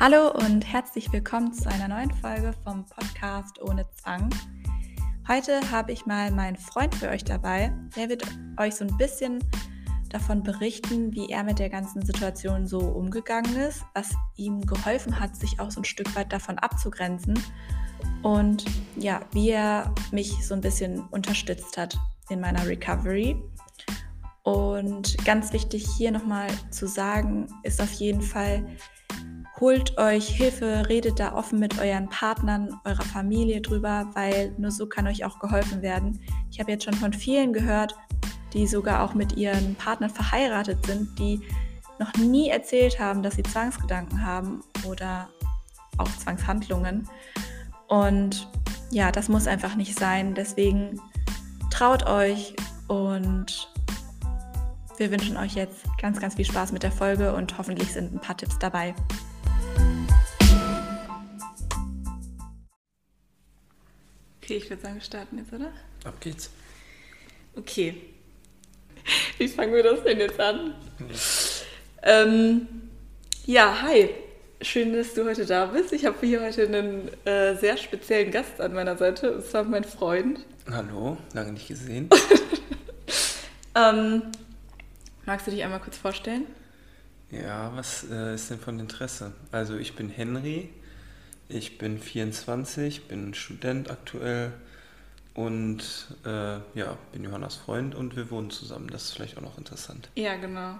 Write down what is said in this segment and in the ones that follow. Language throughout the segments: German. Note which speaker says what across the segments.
Speaker 1: Hallo und herzlich willkommen zu einer neuen Folge vom Podcast ohne Zwang. Heute habe ich mal meinen Freund für euch dabei. Der wird euch so ein bisschen davon berichten, wie er mit der ganzen Situation so umgegangen ist, was ihm geholfen hat, sich auch so ein Stück weit davon abzugrenzen und ja, wie er mich so ein bisschen unterstützt hat in meiner Recovery. Und ganz wichtig hier nochmal zu sagen, ist auf jeden Fall, holt euch Hilfe, redet da offen mit euren Partnern, eurer Familie drüber, weil nur so kann euch auch geholfen werden. Ich habe jetzt schon von vielen gehört, die sogar auch mit ihren Partnern verheiratet sind, die noch nie erzählt haben, dass sie Zwangsgedanken haben oder auch Zwangshandlungen. Und ja, das muss einfach nicht sein. Deswegen traut euch und wir wünschen euch jetzt ganz, ganz viel Spaß mit der Folge und hoffentlich sind ein paar Tipps dabei. Okay, ich würde sagen, wir starten jetzt, oder?
Speaker 2: Ab geht's.
Speaker 1: Okay. Wie fangen wir das denn jetzt an? Ja, ähm, ja hi. Schön, dass du heute da bist. Ich habe hier heute einen äh, sehr speziellen Gast an meiner Seite, und zwar mein Freund.
Speaker 2: Hallo, lange nicht gesehen.
Speaker 1: ähm, magst du dich einmal kurz vorstellen?
Speaker 2: Ja, was äh, ist denn von Interesse? Also ich bin Henry, ich bin 24, bin Student aktuell und äh, ja, bin Johannas Freund und wir wohnen zusammen. Das ist vielleicht auch noch interessant.
Speaker 1: Ja, genau.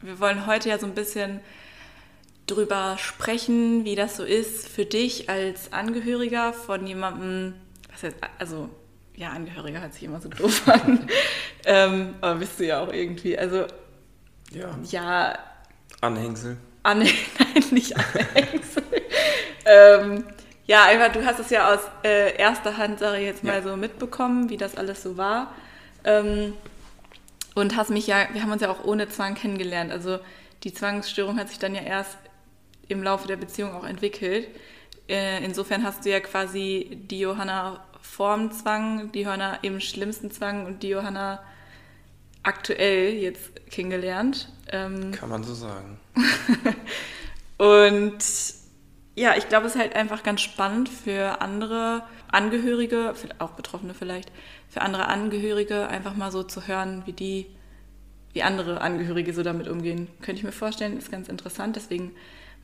Speaker 1: Wir wollen heute ja so ein bisschen drüber sprechen, wie das so ist für dich als Angehöriger von jemandem, was heißt, also ja, Angehöriger hört sich immer so doof an, ähm, aber bist du ja auch irgendwie, also
Speaker 2: ja,
Speaker 1: ja
Speaker 2: Anhängsel.
Speaker 1: An, nein, nicht Anhängsel. Ähm, ja, einfach, du hast es ja aus äh, erster Hand, sage ich jetzt mal, ja. so mitbekommen, wie das alles so war. Ähm, und hast mich ja, wir haben uns ja auch ohne Zwang kennengelernt. Also die Zwangsstörung hat sich dann ja erst im Laufe der Beziehung auch entwickelt. Äh, insofern hast du ja quasi die Johanna vorm Zwang, die Johanna im schlimmsten Zwang und die Johanna aktuell jetzt kennengelernt.
Speaker 2: Ähm, Kann man so sagen.
Speaker 1: und ja, ich glaube, es ist halt einfach ganz spannend für andere Angehörige, auch Betroffene vielleicht, für andere Angehörige einfach mal so zu hören, wie die, wie andere Angehörige so damit umgehen. Könnte ich mir vorstellen, ist ganz interessant. Deswegen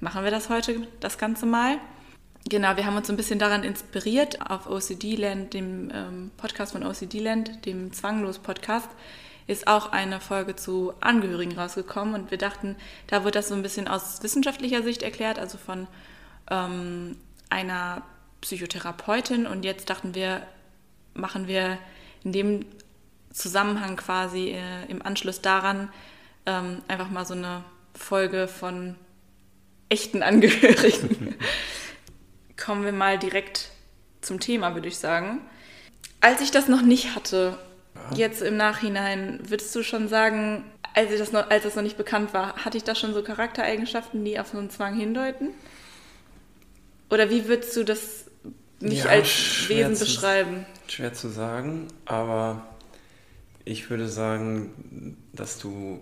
Speaker 1: machen wir das heute, das Ganze mal. Genau, wir haben uns ein bisschen daran inspiriert auf OCD Land, dem ähm, Podcast von OCD Land, dem Zwanglos-Podcast ist auch eine Folge zu Angehörigen rausgekommen und wir dachten, da wird das so ein bisschen aus wissenschaftlicher Sicht erklärt, also von ähm, einer Psychotherapeutin und jetzt dachten wir, machen wir in dem Zusammenhang quasi äh, im Anschluss daran ähm, einfach mal so eine Folge von echten Angehörigen. Kommen wir mal direkt zum Thema, würde ich sagen. Als ich das noch nicht hatte, Jetzt im Nachhinein, würdest du schon sagen, als, das noch, als das noch nicht bekannt war, hatte ich da schon so Charaktereigenschaften, die auf so einen Zwang hindeuten? Oder wie würdest du das mich ja, als Wesen zu, beschreiben?
Speaker 2: Schwer zu sagen, aber ich würde sagen, dass du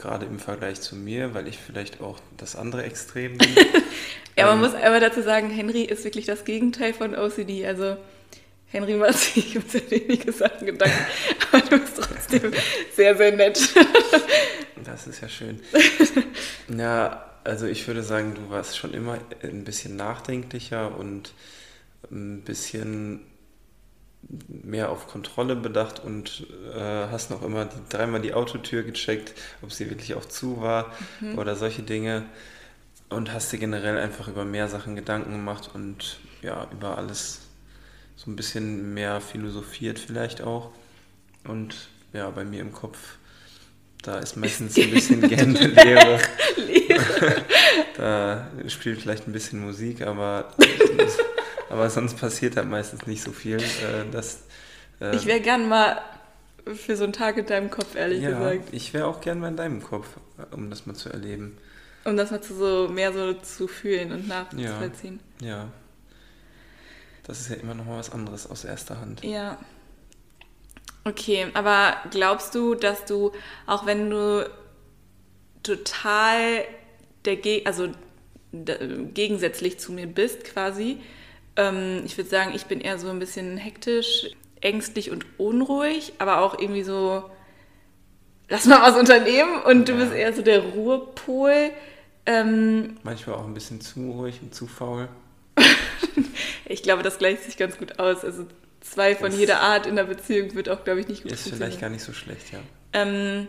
Speaker 2: gerade im Vergleich zu mir, weil ich vielleicht auch das andere Extrem bin.
Speaker 1: ja, man ähm, muss aber dazu sagen, Henry ist wirklich das Gegenteil von OCD. Also Henry macht sich um sehr wenige Sachen Gedanken, aber du bist trotzdem sehr, sehr nett.
Speaker 2: Das ist ja schön. Ja, also ich würde sagen, du warst schon immer ein bisschen nachdenklicher und ein bisschen mehr auf Kontrolle bedacht und äh, hast noch immer die, dreimal die Autotür gecheckt, ob sie wirklich auch zu war mhm. oder solche Dinge und hast dir generell einfach über mehr Sachen Gedanken gemacht und ja, über alles so ein bisschen mehr philosophiert vielleicht auch. Und ja, bei mir im Kopf, da ist meistens ein bisschen gerne Leere. da spielt vielleicht ein bisschen Musik, aber, aber sonst passiert da meistens nicht so viel. Äh, dass,
Speaker 1: äh, ich wäre gern mal für so einen Tag in deinem Kopf, ehrlich
Speaker 2: ja,
Speaker 1: gesagt.
Speaker 2: Ich wäre auch gern mal in deinem Kopf, um das mal zu erleben.
Speaker 1: Um das mal zu so mehr so zu fühlen und nachzuvollziehen.
Speaker 2: Ja, ja das ist ja immer noch mal was anderes aus erster Hand.
Speaker 1: Ja. Okay, aber glaubst du, dass du, auch wenn du total der Ge also gegensätzlich zu mir bist quasi. Ähm, ich würde sagen, ich bin eher so ein bisschen hektisch, ängstlich und unruhig, aber auch irgendwie so, lass mal was unternehmen und du ja. bist eher so der Ruhepol. Ähm,
Speaker 2: Manchmal auch ein bisschen zu ruhig und zu faul.
Speaker 1: ich glaube, das gleicht sich ganz gut aus. Also zwei von das jeder Art in der Beziehung wird auch, glaube ich, nicht gut
Speaker 2: Ist vielleicht gar nicht so schlecht, ja.
Speaker 1: Ähm,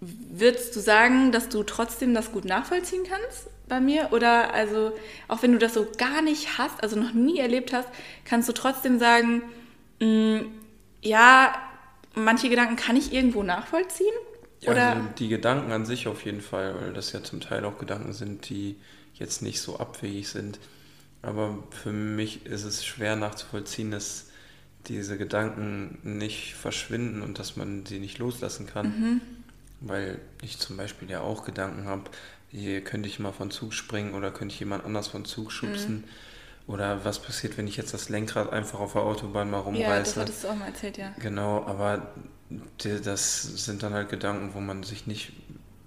Speaker 1: würdest du sagen, dass du trotzdem das gut nachvollziehen kannst bei mir? Oder also, auch wenn du das so gar nicht hast, also noch nie erlebt hast, kannst du trotzdem sagen, mh, mm, ja, manche Gedanken kann ich irgendwo nachvollziehen?
Speaker 2: Ja, Oder? Also die Gedanken an sich auf jeden Fall, weil das ja zum Teil auch Gedanken sind, die jetzt nicht so abwegig sind. Aber für mich ist es schwer nachzuvollziehen, dass diese Gedanken nicht verschwinden und dass man sie nicht loslassen kann. Mhm. Weil ich zum Beispiel ja auch Gedanken habe, hier könnte ich mal von Zug springen oder könnte ich jemand anders von Zug schubsen. Mhm. Oder was passiert, wenn ich jetzt das Lenkrad einfach auf der Autobahn mal rumreiße? Ja, das
Speaker 1: hattest du auch mal erzählt, ja.
Speaker 2: Genau, aber das sind dann halt Gedanken, wo man sich nicht,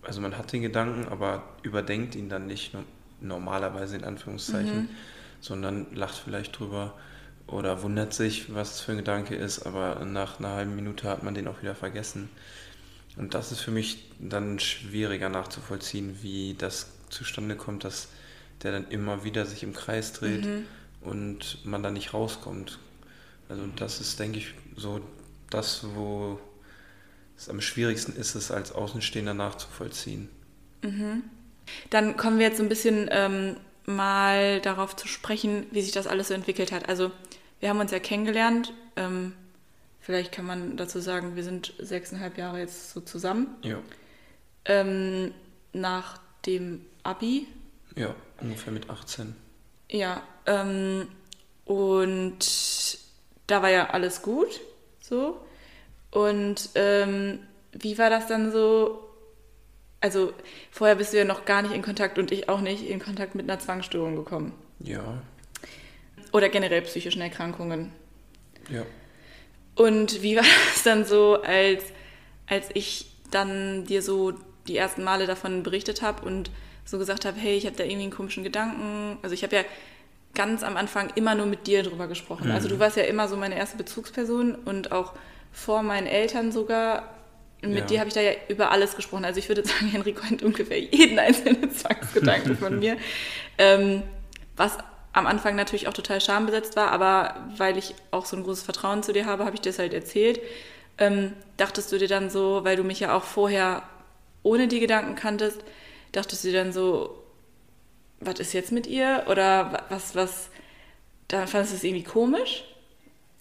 Speaker 2: also man hat den Gedanken, aber überdenkt ihn dann nicht normalerweise in Anführungszeichen, mhm. sondern lacht vielleicht drüber oder wundert sich, was es für ein Gedanke ist, aber nach einer halben Minute hat man den auch wieder vergessen. Und das ist für mich dann schwieriger nachzuvollziehen, wie das zustande kommt, dass der dann immer wieder sich im Kreis dreht mhm. und man da nicht rauskommt. Also das ist, denke ich, so das, wo es am schwierigsten ist, es als Außenstehender nachzuvollziehen.
Speaker 1: Mhm. Dann kommen wir jetzt so ein bisschen ähm, mal darauf zu sprechen, wie sich das alles so entwickelt hat. Also wir haben uns ja kennengelernt. Ähm, vielleicht kann man dazu sagen, wir sind sechseinhalb Jahre jetzt so zusammen.
Speaker 2: Ja.
Speaker 1: Ähm, nach dem Abi.
Speaker 2: Ja, ungefähr mit 18.
Speaker 1: Ja, ähm, und da war ja alles gut, so. Und ähm, wie war das dann so? Also vorher bist du ja noch gar nicht in Kontakt und ich auch nicht in Kontakt mit einer Zwangsstörung gekommen.
Speaker 2: Ja.
Speaker 1: Oder generell psychischen Erkrankungen.
Speaker 2: Ja.
Speaker 1: Und wie war das dann so, als, als ich dann dir so die ersten Male davon berichtet habe und so gesagt habe, hey, ich habe da irgendwie einen komischen Gedanken. Also ich habe ja ganz am Anfang immer nur mit dir drüber gesprochen. Mhm. Also du warst ja immer so meine erste Bezugsperson und auch vor meinen Eltern sogar. Mit ja. dir habe ich da ja über alles gesprochen. Also ich würde sagen, Henry kennt ungefähr jeden einzelnen Zwangsgedanken von mir. Ähm, was am Anfang natürlich auch total schambesetzt war, aber weil ich auch so ein großes Vertrauen zu dir habe, habe ich dir das halt erzählt. Ähm, dachtest du dir dann so, weil du mich ja auch vorher ohne die Gedanken kanntest, dachtest du dir dann so, was ist jetzt mit ihr? Oder was, was, da fandest du es irgendwie komisch?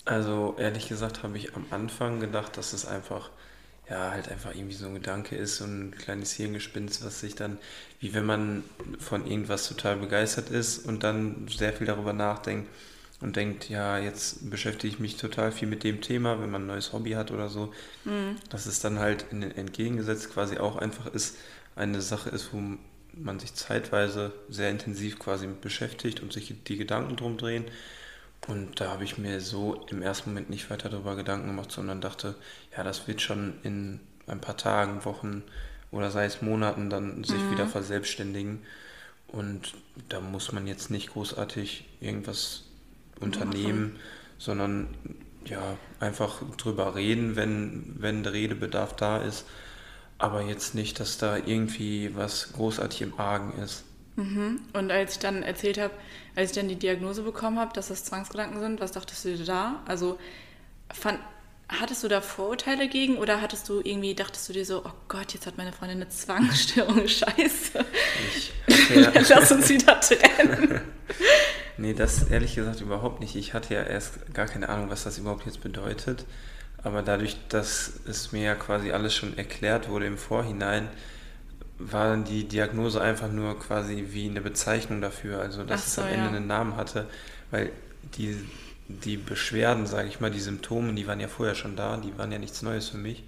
Speaker 2: Also ehrlich gesagt habe ich am Anfang gedacht, dass es einfach ja, halt einfach irgendwie so ein Gedanke ist, so ein kleines Hirngespinst, was sich dann, wie wenn man von irgendwas total begeistert ist und dann sehr viel darüber nachdenkt und denkt, ja, jetzt beschäftige ich mich total viel mit dem Thema, wenn man ein neues Hobby hat oder so, mhm. dass es dann halt in, entgegengesetzt quasi auch einfach ist, eine Sache ist, wo man sich zeitweise sehr intensiv quasi mit beschäftigt und sich die Gedanken drum drehen und da habe ich mir so im ersten Moment nicht weiter darüber Gedanken gemacht, sondern dachte, ja, das wird schon in ein paar Tagen, Wochen oder sei es Monaten dann sich mhm. wieder verselbstständigen. Und da muss man jetzt nicht großartig irgendwas unternehmen, Machen. sondern ja, einfach drüber reden, wenn, wenn der Redebedarf da ist. Aber jetzt nicht, dass da irgendwie was großartig im Argen ist.
Speaker 1: Mhm. Und als ich dann erzählt habe, als ich dann die Diagnose bekommen habe, dass das Zwangsgedanken sind, was dachtest du dir da? Also fand, hattest du da Vorurteile gegen oder hattest du irgendwie, dachtest du dir so, oh Gott, jetzt hat meine Freundin eine Zwangsstörung, scheiße. Ich, ja. Lass uns wieder trennen.
Speaker 2: nee, das ehrlich gesagt überhaupt nicht. Ich hatte ja erst gar keine Ahnung, was das überhaupt jetzt bedeutet. Aber dadurch, dass es mir ja quasi alles schon erklärt wurde im Vorhinein, war dann die Diagnose einfach nur quasi wie eine Bezeichnung dafür, also dass so, es am Ende ja. einen Namen hatte, weil die, die Beschwerden, sage ich mal, die Symptome, die waren ja vorher schon da, die waren ja nichts Neues für mich.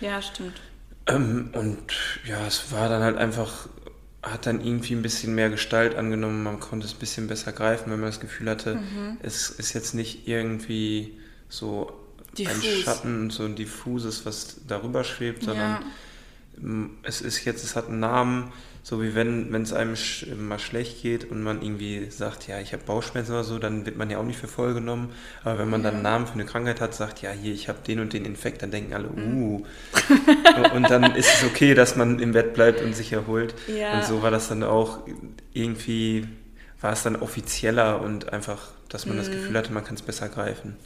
Speaker 1: Ja, stimmt.
Speaker 2: Ähm, und ja, es war dann halt einfach, hat dann irgendwie ein bisschen mehr Gestalt angenommen, man konnte es ein bisschen besser greifen, wenn man das Gefühl hatte, mhm. es ist jetzt nicht irgendwie so Diffus. ein Schatten, so ein diffuses, was darüber schwebt, sondern ja es ist jetzt, es hat einen Namen, So wie wenn es einem sch mal schlecht geht und man irgendwie sagt, ja, ich habe Bauchschmerzen oder so, dann wird man ja auch nicht für voll genommen. Aber wenn man dann einen Namen für eine Krankheit hat, sagt, ja, hier, ich habe den und den Infekt, dann denken alle, uh. und dann ist es okay, dass man im Bett bleibt und sich erholt. Ja. Und so war das dann auch irgendwie, war es dann offizieller und einfach, dass man mhm. das Gefühl hatte, man kann es besser greifen.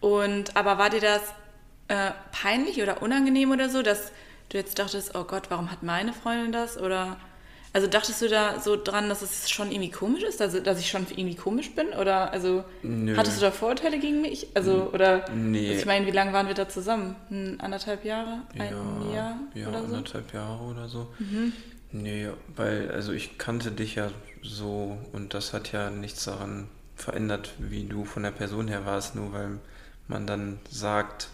Speaker 1: Und aber war dir das äh, peinlich oder unangenehm oder so, dass du jetzt dachtest, oh Gott, warum hat meine Freundin das? Oder also dachtest du da so dran, dass es schon irgendwie komisch ist, also dass ich schon irgendwie komisch bin? Oder also Nö. hattest du da Vorurteile gegen mich? Also oder nee. also ich meine, wie lange waren wir da zusammen? Ein, anderthalb Jahre? Ein ja, Jahr
Speaker 2: ja, oder so? anderthalb Jahre oder so. Mhm. Nee, weil also ich kannte dich ja so und das hat ja nichts daran verändert, wie du von der Person her warst, nur weil man dann sagt,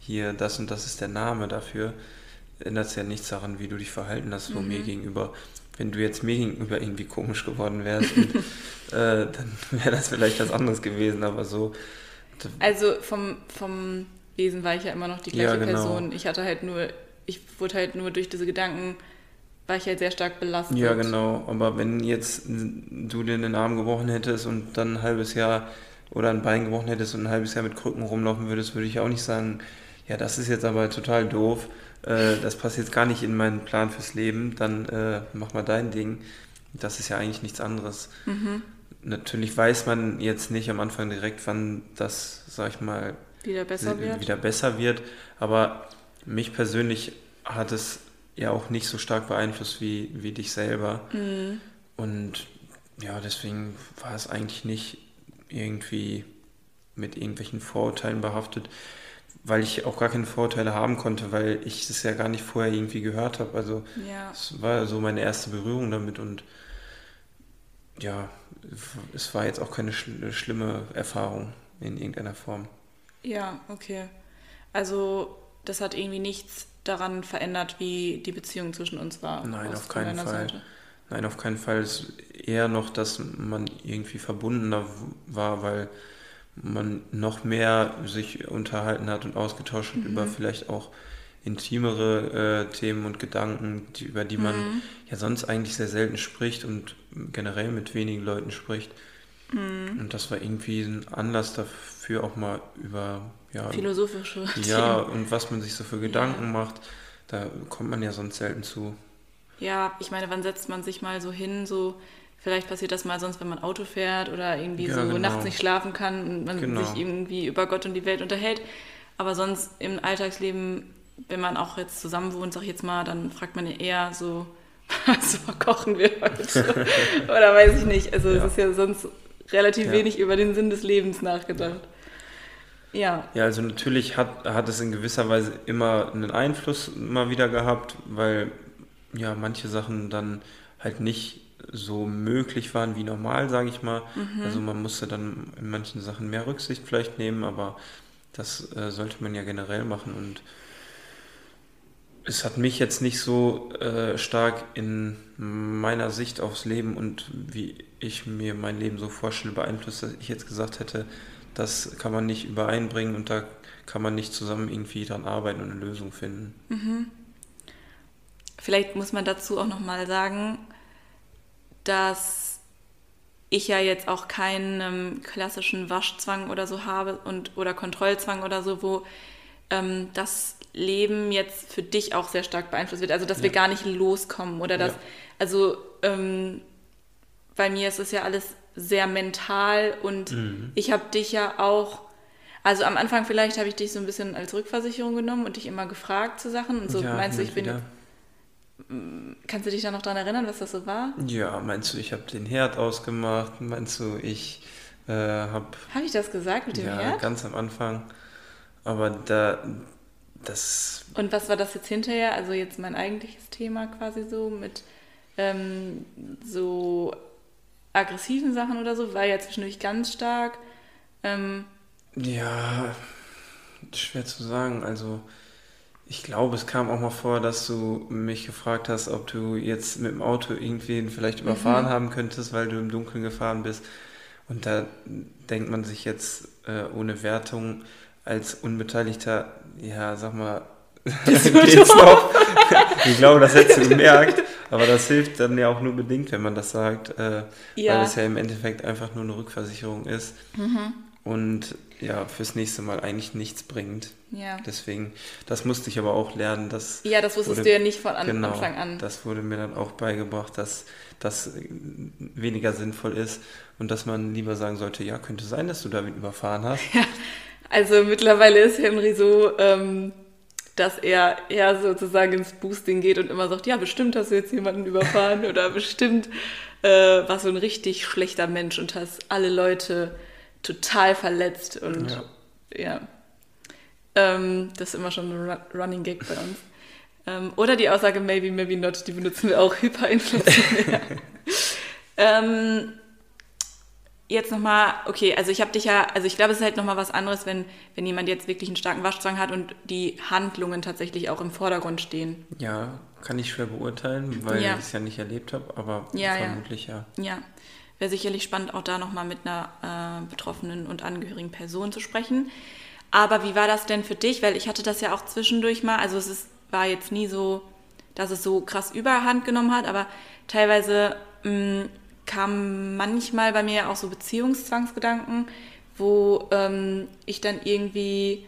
Speaker 2: hier das und das ist der Name dafür, ändert es ja nichts daran, wie du dich verhalten hast von mhm. mir gegenüber. Wenn du jetzt mir gegenüber irgendwie komisch geworden wärst, und, äh, dann wäre das vielleicht was anderes gewesen, aber so.
Speaker 1: Also vom, vom Wesen war ich ja immer noch die gleiche ja, genau. Person. Ich hatte halt nur, ich wurde halt nur durch diese Gedanken, war ich halt sehr stark belastet.
Speaker 2: Ja, genau. Aber wenn jetzt du dir den Arm gebrochen hättest und dann ein halbes Jahr oder ein Bein gebrochen hättest und ein halbes Jahr mit Krücken rumlaufen würdest, würde ich auch nicht sagen, ja, das ist jetzt aber total doof, äh, das passt jetzt gar nicht in meinen Plan fürs Leben, dann äh, mach mal dein Ding. Das ist ja eigentlich nichts anderes. Mhm. Natürlich weiß man jetzt nicht am Anfang direkt, wann das, sag ich mal,
Speaker 1: wieder besser wird.
Speaker 2: Wieder besser wird. Aber mich persönlich hat es ja auch nicht so stark beeinflusst wie, wie dich selber. Mhm. Und ja, deswegen war es eigentlich nicht irgendwie mit irgendwelchen Vorurteilen behaftet weil ich auch gar keine Vorurteile haben konnte, weil ich es ja gar nicht vorher irgendwie gehört habe. Also ja. es war so meine erste Berührung damit und ja, es war jetzt auch keine schl schlimme Erfahrung in irgendeiner Form.
Speaker 1: Ja, okay. Also das hat irgendwie nichts daran verändert, wie die Beziehung zwischen uns war.
Speaker 2: Nein, auf keinen Fall. Seite. Nein, auf keinen Fall. Es ist eher noch, dass man irgendwie verbundener war, weil man noch mehr sich unterhalten hat und ausgetauscht mhm. über vielleicht auch intimere äh, Themen und Gedanken, die, über die man mhm. ja sonst eigentlich sehr selten spricht und generell mit wenigen Leuten spricht. Mhm. Und das war irgendwie ein Anlass dafür, auch mal über ja,
Speaker 1: philosophische
Speaker 2: Ja, und was man sich so für Gedanken ja. macht, da kommt man ja sonst selten zu.
Speaker 1: Ja, ich meine, wann setzt man sich mal so hin, so Vielleicht passiert das mal sonst, wenn man Auto fährt oder irgendwie ja, so genau. nachts nicht schlafen kann und man genau. sich irgendwie über Gott und die Welt unterhält. Aber sonst im Alltagsleben, wenn man auch jetzt zusammen wohnt, sag ich jetzt mal, dann fragt man ja eher so, was kochen wir heute? oder weiß ich nicht. Also ja. es ist ja sonst relativ ja. wenig über den Sinn des Lebens nachgedacht. Ja.
Speaker 2: Ja, also natürlich hat, hat es in gewisser Weise immer einen Einfluss mal wieder gehabt, weil ja manche Sachen dann halt nicht so möglich waren wie normal, sage ich mal. Mhm. Also man musste dann in manchen Sachen mehr Rücksicht vielleicht nehmen, aber das äh, sollte man ja generell machen und es hat mich jetzt nicht so äh, stark in meiner Sicht aufs Leben und wie ich mir mein Leben so vorstelle beeinflusst, dass ich jetzt gesagt hätte, das kann man nicht übereinbringen und da kann man nicht zusammen irgendwie dran arbeiten und eine Lösung finden. Mhm.
Speaker 1: Vielleicht muss man dazu auch nochmal sagen, dass ich ja jetzt auch keinen ähm, klassischen Waschzwang oder so habe und oder Kontrollzwang oder so, wo ähm, das Leben jetzt für dich auch sehr stark beeinflusst wird. Also dass ja. wir gar nicht loskommen oder dass, ja. also ähm, bei mir ist es ja alles sehr mental und mhm. ich habe dich ja auch, also am Anfang vielleicht habe ich dich so ein bisschen als Rückversicherung genommen und dich immer gefragt zu Sachen und so ja, meinst du, ich bin wieder. Kannst du dich da noch daran erinnern, was das so war?
Speaker 2: Ja, meinst du, ich habe den Herd ausgemacht? Meinst du, ich äh, habe...
Speaker 1: Habe ich das gesagt mit dem
Speaker 2: ja,
Speaker 1: Herd?
Speaker 2: Ja, ganz am Anfang. Aber da, das...
Speaker 1: Und was war das jetzt hinterher? Also jetzt mein eigentliches Thema quasi so mit ähm, so aggressiven Sachen oder so, war ja zwischendurch ganz stark. Ähm,
Speaker 2: ja, schwer zu sagen. Also ich glaube, es kam auch mal vor, dass du mich gefragt hast, ob du jetzt mit dem Auto irgendwen vielleicht überfahren mhm. haben könntest, weil du im Dunkeln gefahren bist. Und da denkt man sich jetzt äh, ohne Wertung als Unbeteiligter, ja, sag mal, geht's noch. ich glaube, das hättest du gemerkt, aber das hilft dann ja auch nur bedingt, wenn man das sagt, äh, ja. weil es ja im Endeffekt einfach nur eine Rückversicherung ist mhm. und ja, fürs nächste Mal eigentlich nichts bringt. Ja. Deswegen, das musste ich aber auch lernen, dass...
Speaker 1: Ja, das wusstest wurde, du ja nicht von genau, Anfang an.
Speaker 2: das wurde mir dann auch beigebracht, dass das weniger sinnvoll ist und dass man lieber sagen sollte, ja, könnte sein, dass du damit überfahren hast. Ja,
Speaker 1: also mittlerweile ist Henry so... Ähm dass er eher sozusagen ins Boosting geht und immer sagt, ja, bestimmt hast du jetzt jemanden überfahren oder bestimmt äh, warst du ein richtig schlechter Mensch und hast alle Leute total verletzt und ja. ja. Ähm, das ist immer schon ein Running Gag bei uns. Ähm, oder die Aussage maybe, maybe not, die benutzen wir auch hyperinflationär. ähm, jetzt nochmal, okay, also ich habe dich ja, also ich glaube, es ist halt nochmal was anderes, wenn, wenn jemand jetzt wirklich einen starken Waschzwang hat und die Handlungen tatsächlich auch im Vordergrund stehen.
Speaker 2: Ja, kann ich schwer beurteilen, weil ja. ich es ja nicht erlebt habe, aber ja, vermutlich ja.
Speaker 1: Ja, ja. Wäre sicherlich spannend, auch da nochmal mit einer äh, betroffenen und angehörigen Person zu sprechen. Aber wie war das denn für dich? Weil ich hatte das ja auch zwischendurch mal, also es ist, war jetzt nie so, dass es so krass überhand genommen hat, aber teilweise mh, mm, kamen manchmal bei mir auch so Beziehungszwangsgedanken, wo ähm, ich dann irgendwie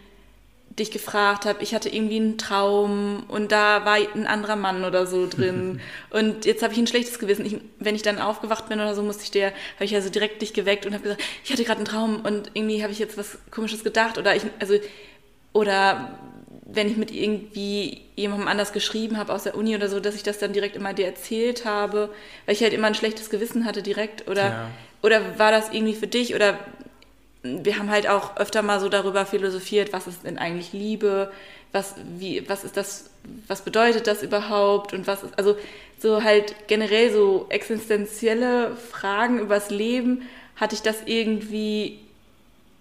Speaker 1: dich gefragt habe, ich hatte irgendwie einen Traum und da war ein anderer Mann oder so drin und jetzt habe ich ein schlechtes Gewissen. Ich, wenn ich dann aufgewacht bin oder so, musste ich dir, habe ich also direkt dich geweckt und habe gesagt, ich hatte gerade einen Traum und irgendwie habe ich jetzt was Komisches gedacht oder ich, also oder wenn ich mit irgendwie jemandem anders geschrieben habe aus der Uni oder so, dass ich das dann direkt immer dir erzählt habe, weil ich halt immer ein schlechtes Gewissen hatte direkt oder ja. oder war das irgendwie für dich oder wir haben halt auch öfter mal so darüber philosophiert, was ist denn eigentlich Liebe, was wie was ist das was bedeutet das überhaupt? Und was ist also so halt generell so existenzielle Fragen übers Leben hatte ich das irgendwie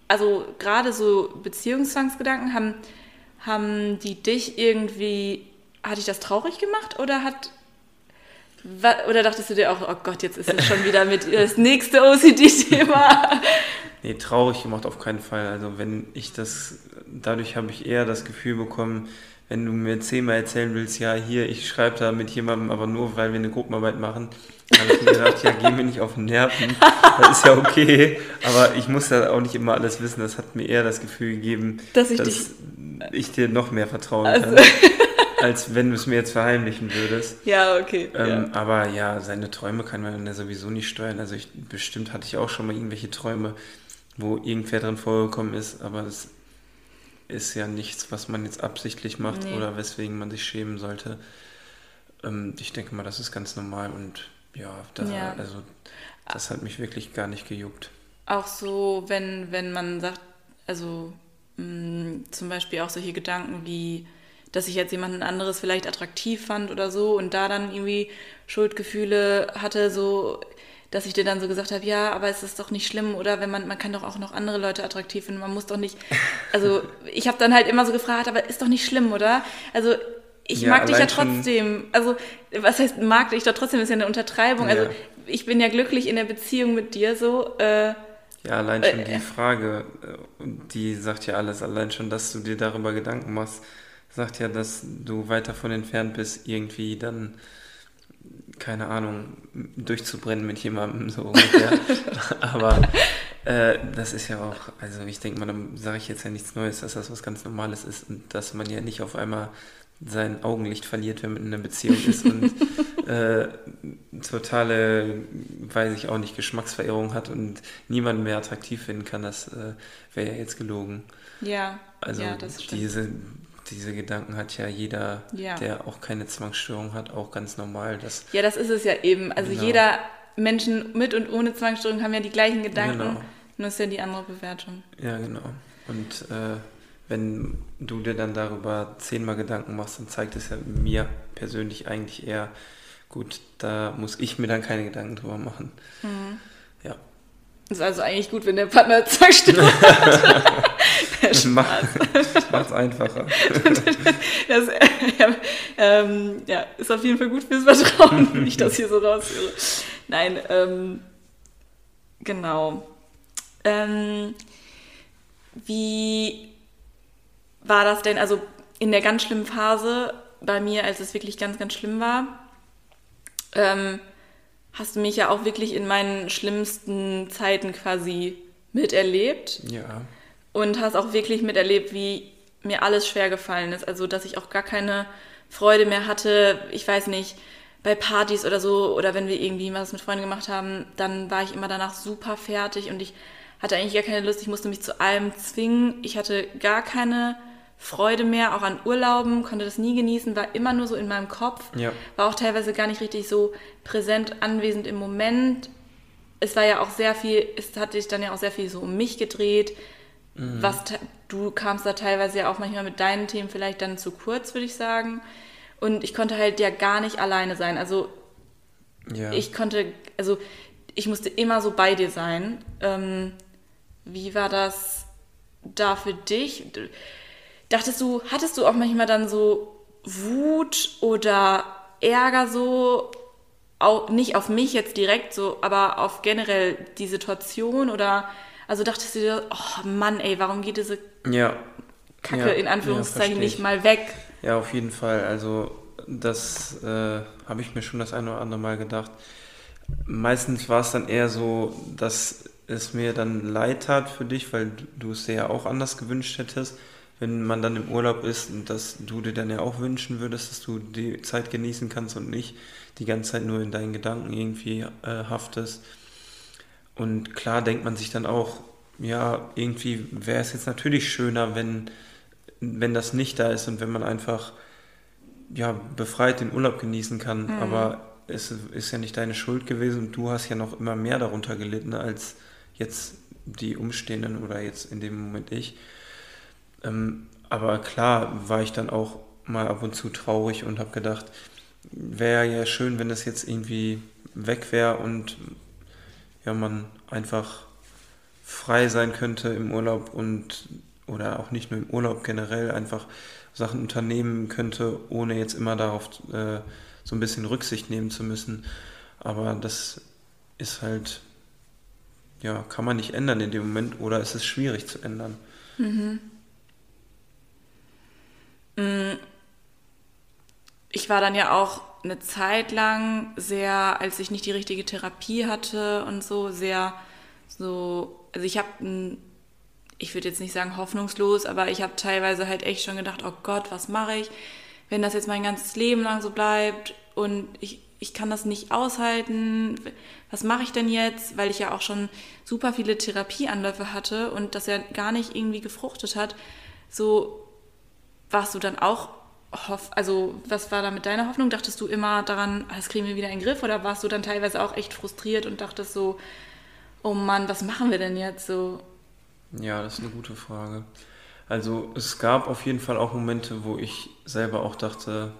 Speaker 1: also gerade so Beziehungszwangsgedanken haben haben die dich irgendwie, hat dich das traurig gemacht oder hat, oder dachtest du dir auch, oh Gott, jetzt ist es schon wieder mit das nächste OCD-Thema?
Speaker 2: Nee, traurig gemacht auf keinen Fall. Also wenn ich das, dadurch habe ich eher das Gefühl bekommen, wenn du mir zehnmal erzählen willst, ja, hier, ich schreibe da mit jemandem, aber nur, weil wir eine Gruppenarbeit machen, habe ich mir gedacht, ja, geh mir nicht auf den Nerven. Das ist ja okay, aber ich muss da auch nicht immer alles wissen. Das hat mir eher das Gefühl gegeben, dass ich, dass ich dir noch mehr vertrauen also. kann. als wenn du es mir jetzt verheimlichen würdest.
Speaker 1: Ja, okay.
Speaker 2: Ähm,
Speaker 1: ja.
Speaker 2: Aber ja, seine Träume kann man ja sowieso nicht steuern. Also ich, bestimmt hatte ich auch schon mal irgendwelche Träume, wo irgendwer drin vorgekommen ist, aber das ist ja nichts, was man jetzt absichtlich macht nee. oder weswegen man sich schämen sollte. Ähm, ich denke mal, das ist ganz normal und ja, da, ja, also das hat mich wirklich gar nicht gejuckt.
Speaker 1: Auch so, wenn, wenn man sagt, also mh, mm, zum Beispiel auch solche Gedanken wie, dass ich jetzt jemanden anderes vielleicht attraktiv fand oder so und da dann irgendwie Schuldgefühle hatte, so dass ich dir dann so gesagt habe, ja, aber es ist doch nicht schlimm oder wenn man man kann doch auch noch andere Leute attraktiv finden, man muss doch nicht also ich habe dann halt immer so gefragt, aber ist doch nicht schlimm, oder? Also ich ja, mag dich ja trotzdem. Also, was heißt mag dich doch trotzdem, ist ja eine Untertreibung. Also, ja. Also, ich bin ja glücklich in der Beziehung mit dir so. Äh,
Speaker 2: ja, allein schon äh, die Frage, äh, die sagt ja alles. Allein schon, dass du dir darüber Gedanken machst, sagt ja, dass du weit davon entfernt bist, irgendwie dann, keine Ahnung, durchzubrennen mit jemandem, so ungefähr. Aber äh, das ist ja auch, also ich denke mal, dann sage ich jetzt ja nichts Neues, dass das was ganz Normales ist und dass man ja nicht auf einmal sein Augenlicht verliert, wenn man in einer Beziehung ist und äh, totale, weiß ich auch nicht, Geschmacksverirrung hat und niemanden mehr attraktiv finden kann, das äh, wäre ja jetzt gelogen.
Speaker 1: Ja,
Speaker 2: also
Speaker 1: ja,
Speaker 2: diese, diese Gedanken hat ja jeder, ja. der auch keine Zwangsstörung hat, auch ganz normal. Dass,
Speaker 1: ja, das ist es ja eben. Also genau. jeder Menschen mit und ohne Zwangsstörung haben ja die gleichen Gedanken, genau. nur ist ja die andere Bewertung.
Speaker 2: Ja, genau. Und äh, wenn du dir dann darüber zehnmal Gedanken machst, dann zeigt es ja mir persönlich eigentlich eher, gut, da muss ich mir dann keine Gedanken drüber machen. Mhm. Ja.
Speaker 1: Ist also eigentlich gut, wenn der Partner zwei Stimmen hat.
Speaker 2: Macht es einfacher.
Speaker 1: das, ja, ähm, ja, ist auf jeden Fall gut fürs Vertrauen, wenn ich das hier so raushöre. Nein, ähm, genau. Ähm, wie war das denn? Also in der ganz schlimmen Phase bei mir, als es wirklich ganz, ganz schlimm war, ähm, hast du mich ja auch wirklich in meinen schlimmsten Zeiten quasi miterlebt.
Speaker 2: Ja.
Speaker 1: Und hast auch wirklich miterlebt, wie mir alles schwer gefallen ist. Also, dass ich auch gar keine Freude mehr hatte. Ich weiß nicht, bei Partys oder so, oder wenn wir irgendwie was mit Freunden gemacht haben, dann war ich immer danach super fertig und ich hatte eigentlich gar keine Lust. Ich musste mich zu allem zwingen. Ich hatte gar keine Freude mehr, auch an Urlauben, konnte das nie genießen, war immer nur so in meinem Kopf,
Speaker 2: Ja.
Speaker 1: war auch teilweise gar nicht richtig so präsent, anwesend im Moment. Es war ja auch sehr viel, es hat sich dann ja auch sehr viel so um mich gedreht. Was te- du kamst da teilweise ja auch manchmal mit deinen Themen vielleicht dann zu kurz, würde ich sagen. Und ich konnte halt ja gar nicht alleine sein. Also
Speaker 2: Ja.
Speaker 1: ich konnte, also ich musste immer so bei dir sein. Ähm, wie war das da für dich? Dachtest du, hattest du auch manchmal dann so Wut oder Ärger so, auch nicht auf mich jetzt direkt so, aber auf generell die Situation oder also dachtest du dir, oh Mann, ey, warum geht diese
Speaker 2: ja.
Speaker 1: Kacke
Speaker 2: Ja,
Speaker 1: in
Speaker 2: ja,
Speaker 1: Anführungszeichen
Speaker 2: versteh
Speaker 1: nicht
Speaker 2: ich.
Speaker 1: mal weg?
Speaker 2: Ja, auf jeden Fall. Also das äh, habe ich mir schon das eine oder andere Mal gedacht. Meistens war es dann eher so, dass es mir dann leid tat für dich, weil du- du es dir ja auch anders gewünscht hättest, wenn man dann im Urlaub ist und dass du dir dann ja auch wünschen würdest, dass du die Zeit genießen kannst und nicht die ganze Zeit nur in deinen Gedanken irgendwie äh, haftest. Und klar denkt man sich dann auch, ja, irgendwie wäre es jetzt natürlich schöner, wenn, wenn das nicht da ist und wenn man einfach ja, befreit den Urlaub genießen kann. Aber es ist ja nicht deine Schuld gewesen und du hast ja noch immer mehr darunter gelitten als jetzt die Umstehenden oder jetzt in dem Moment ich. Ähm, aber klar war ich dann auch mal ab und zu traurig und habe gedacht, wäre ja schön, wenn das jetzt irgendwie weg wäre und ja, man einfach frei sein könnte im Urlaub und oder auch nicht nur im Urlaub generell einfach Sachen unternehmen könnte, ohne jetzt immer darauf äh, so ein bisschen Rücksicht nehmen zu müssen. Aber das ist halt, ja, kann man nicht ändern in dem Moment oder ist es schwierig zu ändern.
Speaker 1: Ich war dann ja auch eine Zeit lang sehr, als ich nicht die richtige Therapie hatte und so, sehr so, also ich habe, ich würde jetzt nicht sagen hoffnungslos, aber ich habe teilweise halt echt schon gedacht, oh Gott, was mache ich, wenn das jetzt mein ganzes Leben lang so bleibt und ich, ich kann das nicht aushalten, was mache ich denn jetzt, weil ich ja auch schon super viele Therapieanläufe hatte und das ja gar nicht irgendwie gefruchtet hat, so warst du dann auch hoff, also was war da mit deiner Hoffnung? Dachtest du immer daran, ah, das kriegen wir wieder in den Griff oder warst du dann teilweise auch echt frustriert und dachtest so, oh Mann, was machen wir denn jetzt so?
Speaker 2: Ja, das ist eine gute Frage. Also es gab auf jeden Fall auch Momente, wo ich selber auch dachte,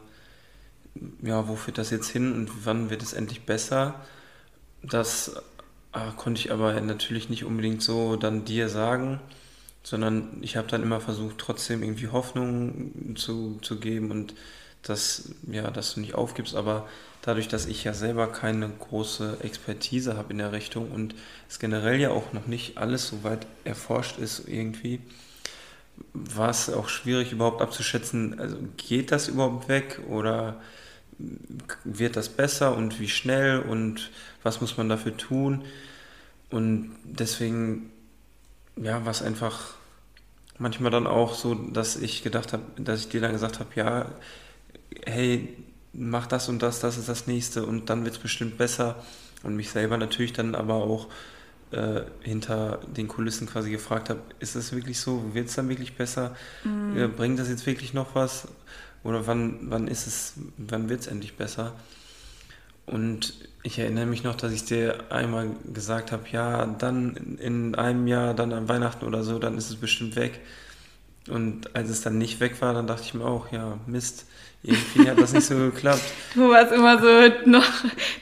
Speaker 2: ja, wo führt das jetzt hin und wann wird es endlich besser? Das ah, konnte ich aber natürlich nicht unbedingt so dann dir sagen, sondern ich habe dann immer versucht, trotzdem irgendwie Hoffnung zu, zu geben und dass, ja, dass du nicht aufgibst, aber dadurch, dass ich ja selber keine große Expertise habe in der Richtung und es generell ja auch noch nicht alles so weit erforscht ist irgendwie, war es auch schwierig überhaupt abzuschätzen, also geht das überhaupt weg oder wird das besser und wie schnell und was muss man dafür tun? Und deswegen, ja, war es einfach manchmal dann auch so, dass ich gedacht habe, dass ich dir dann gesagt habe, ja, hey, mach das und das, das ist das nächste und dann wird es bestimmt besser. Und mich selber natürlich dann aber auch äh, hinter den Kulissen quasi gefragt habe, ist es wirklich so? Wird es dann wirklich besser? Äh, bringt das jetzt wirklich noch was? Oder wann, wann ist es, wann wird es endlich besser? Und ich erinnere mich noch, dass ich dir einmal gesagt habe, ja, dann in einem Jahr, dann an Weihnachten oder so, dann ist es bestimmt weg. Und als es dann nicht weg war, dann dachte ich mir auch, ja, Mist, irgendwie hat das nicht so geklappt.
Speaker 1: Du warst immer so noch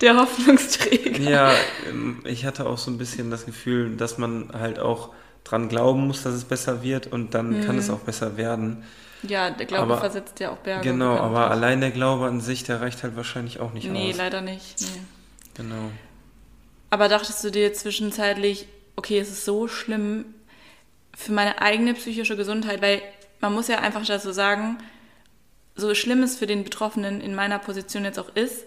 Speaker 1: der Hoffnungsträger.
Speaker 2: Ja, ähm, ich hatte auch so ein bisschen das Gefühl, dass man halt auch dran glauben muss, dass es besser wird und dann kann es auch besser werden.
Speaker 1: Ja, der Glaube
Speaker 2: Aber-
Speaker 1: versetzt ja auch Berge.
Speaker 2: Genau, aber
Speaker 1: bekanntlich.
Speaker 2: allein der Glaube an sich, der reicht halt wahrscheinlich auch nicht
Speaker 1: Nee,
Speaker 2: aus.
Speaker 1: leider nicht. Nee.
Speaker 2: Genau.
Speaker 1: Aber dachtest du dir zwischenzeitlich, okay, es ist so schlimm für meine eigene psychische Gesundheit, weil man muss ja einfach dazu sagen, so schlimm es für den Betroffenen in meiner Position jetzt auch ist,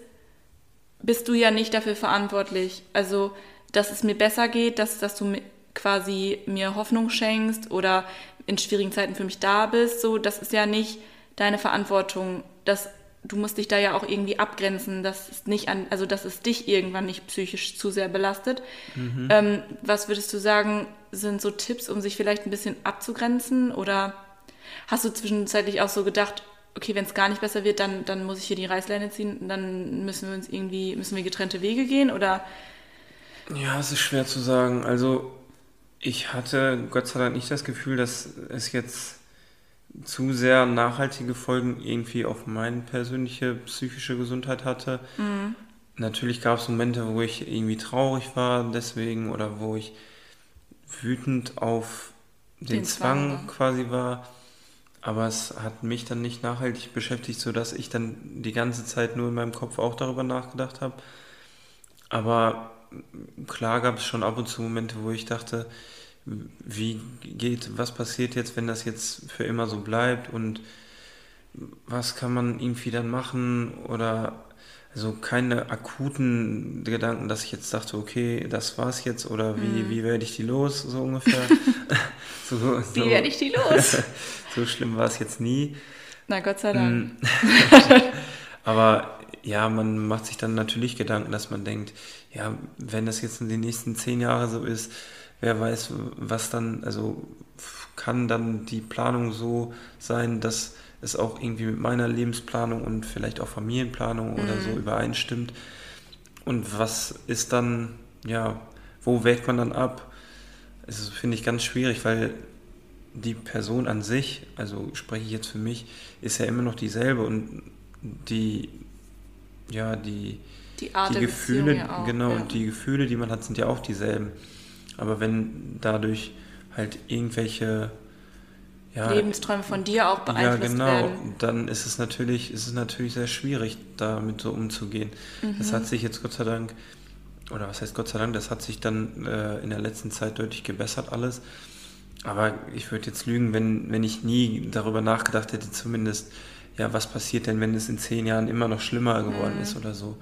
Speaker 1: bist du ja nicht dafür verantwortlich. Also, dass es mir besser geht, dass, dass du quasi mir Hoffnung schenkst oder in schwierigen Zeiten für mich da bist, so, das ist ja nicht deine Verantwortung. Das, du musst dich da ja auch irgendwie abgrenzen, dass es nicht an, also dass es dich irgendwann nicht psychisch zu sehr belastet. Mhm. Ähm, was würdest du sagen, sind so Tipps, um sich vielleicht ein bisschen abzugrenzen? Oder hast du zwischenzeitlich auch so gedacht, okay, wenn es gar nicht besser wird, dann, dann muss ich hier die Reißleine ziehen, dann müssen wir uns irgendwie, müssen wir getrennte Wege gehen oder?
Speaker 2: Ja, es ist schwer zu sagen. Also ich hatte Gott sei Dank nicht das Gefühl, dass es jetzt zu sehr nachhaltige Folgen irgendwie auf meine persönliche psychische Gesundheit hatte. Mhm. Natürlich gab es Momente, wo ich irgendwie traurig war deswegen oder wo ich wütend auf den, den Zwang, Zwang quasi war. Aber es hat mich dann nicht nachhaltig beschäftigt, sodass ich dann die ganze Zeit nur in meinem Kopf auch darüber nachgedacht habe. Aber klar gab es schon ab und zu Momente, wo ich dachte, wie geht, was passiert jetzt, wenn das jetzt für immer so bleibt und was kann man irgendwie dann machen oder also keine akuten Gedanken, dass ich jetzt dachte, okay, das war's jetzt oder wie, mhm. wie werde ich die los, so ungefähr.
Speaker 1: so, so, wie werde ich die los?
Speaker 2: so schlimm war es jetzt nie.
Speaker 1: Na Gott sei Dank. Mm.
Speaker 2: Aber ja, man macht sich dann natürlich Gedanken, dass man denkt, ja, wenn das jetzt in den nächsten zehn Jahren so ist, wer weiß, was dann, also kann dann die Planung so sein, dass es auch irgendwie mit meiner Lebensplanung und vielleicht auch Familienplanung mhm. oder so mhm. übereinstimmt. Und was ist dann, ja, wo wägt man dann ab? Das finde ich ganz schwierig, weil die Person an sich, also spreche ich jetzt für mich, ist ja immer noch dieselbe und die, ja, die,
Speaker 1: die, Art
Speaker 2: die Gefühle, ja auch, genau, ja. und die Gefühle, die man hat, sind ja auch dieselben. Aber wenn dadurch halt irgendwelche
Speaker 1: ja, Lebensträume von dir auch beeinflusst
Speaker 2: ja, genau,
Speaker 1: werden.
Speaker 2: dann ist es natürlich, ist es natürlich sehr schwierig, damit so umzugehen. Mhm. Das hat sich jetzt Gott sei Dank, oder was heißt Gott sei Dank, das hat sich dann äh, in der letzten Zeit deutlich gebessert alles. Aber ich würde jetzt lügen, wenn, wenn ich nie darüber nachgedacht hätte, zumindest, ja, was passiert denn, wenn es in zehn Jahren immer noch schlimmer geworden mhm. ist oder so.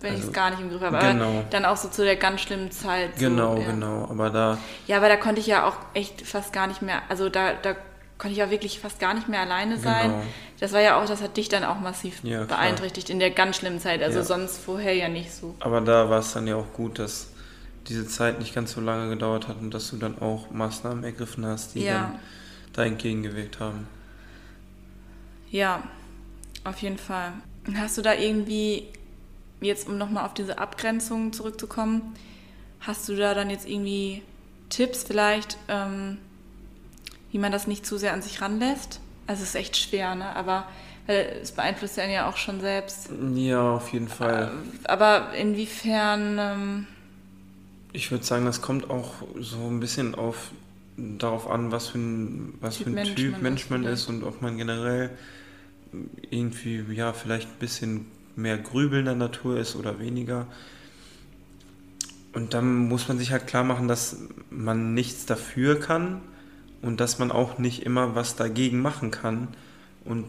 Speaker 1: Wenn also, ich es gar nicht im Griff habe. Genau. Aber dann auch so zu der ganz schlimmen Zeit.
Speaker 2: Genau,
Speaker 1: so, ja.
Speaker 2: genau. Aber da.
Speaker 1: Ja, aber da konnte ich ja auch echt fast gar nicht mehr, also da, da konnte ich ja wirklich fast gar nicht mehr alleine sein. Genau. Das war ja auch, das hat dich dann auch massiv ja, beeinträchtigt in der ganz schlimmen Zeit. Also ja. sonst vorher ja nicht so.
Speaker 2: Aber da war es dann ja auch gut, dass diese Zeit nicht ganz so lange gedauert hat und dass du dann auch Maßnahmen ergriffen hast, die dann da entgegengewirkt haben.
Speaker 1: Ja, auf jeden Fall. Hast du da irgendwie, jetzt um nochmal auf diese Abgrenzung zurückzukommen, hast du da dann jetzt irgendwie Tipps vielleicht, ähm, wie man das nicht zu sehr an sich ranlässt. Also es ist echt schwer, ne? Aber es beeinflusst einen ja auch schon selbst.
Speaker 2: Ja, auf jeden Fall.
Speaker 1: Äh, aber inwiefern? Ähm
Speaker 2: ich würde sagen, das kommt auch so ein bisschen auf darauf an, was für ein, was typ für ein Mensch Typ man Mensch man ist, ist und ob man generell irgendwie, ja, vielleicht ein bisschen mehr grübelnder Natur ist oder weniger. Und dann muss man sich halt klar machen, dass man nichts dafür kann, und dass man auch nicht immer was dagegen machen kann. Und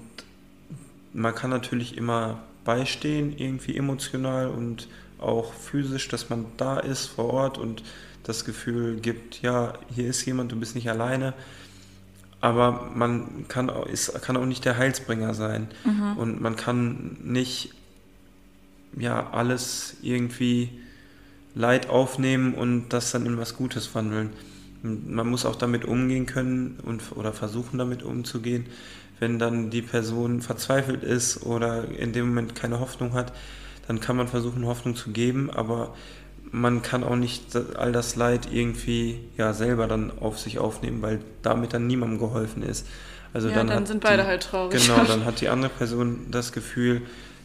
Speaker 2: man kann natürlich immer beistehen, irgendwie emotional und auch physisch, dass man da ist vor Ort und das Gefühl gibt, ja, hier ist jemand, du bist nicht alleine. Aber man kann, ist, kann auch nicht der Heilsbringer sein. Mhm. Und man kann nicht ja, alles irgendwie Leid aufnehmen und das dann in was Gutes wandeln man muss auch damit umgehen können und, oder versuchen damit umzugehen, wenn dann die Person verzweifelt ist oder in dem Moment keine Hoffnung hat, dann kann man versuchen, Hoffnung zu geben, aber man kann auch nicht all das Leid irgendwie ja selber dann auf sich aufnehmen, weil damit dann niemandem geholfen ist. Also ja, dann,
Speaker 1: dann sind beide
Speaker 2: die,
Speaker 1: halt traurig.
Speaker 2: Genau, dann hat die andere Person das Gefühl,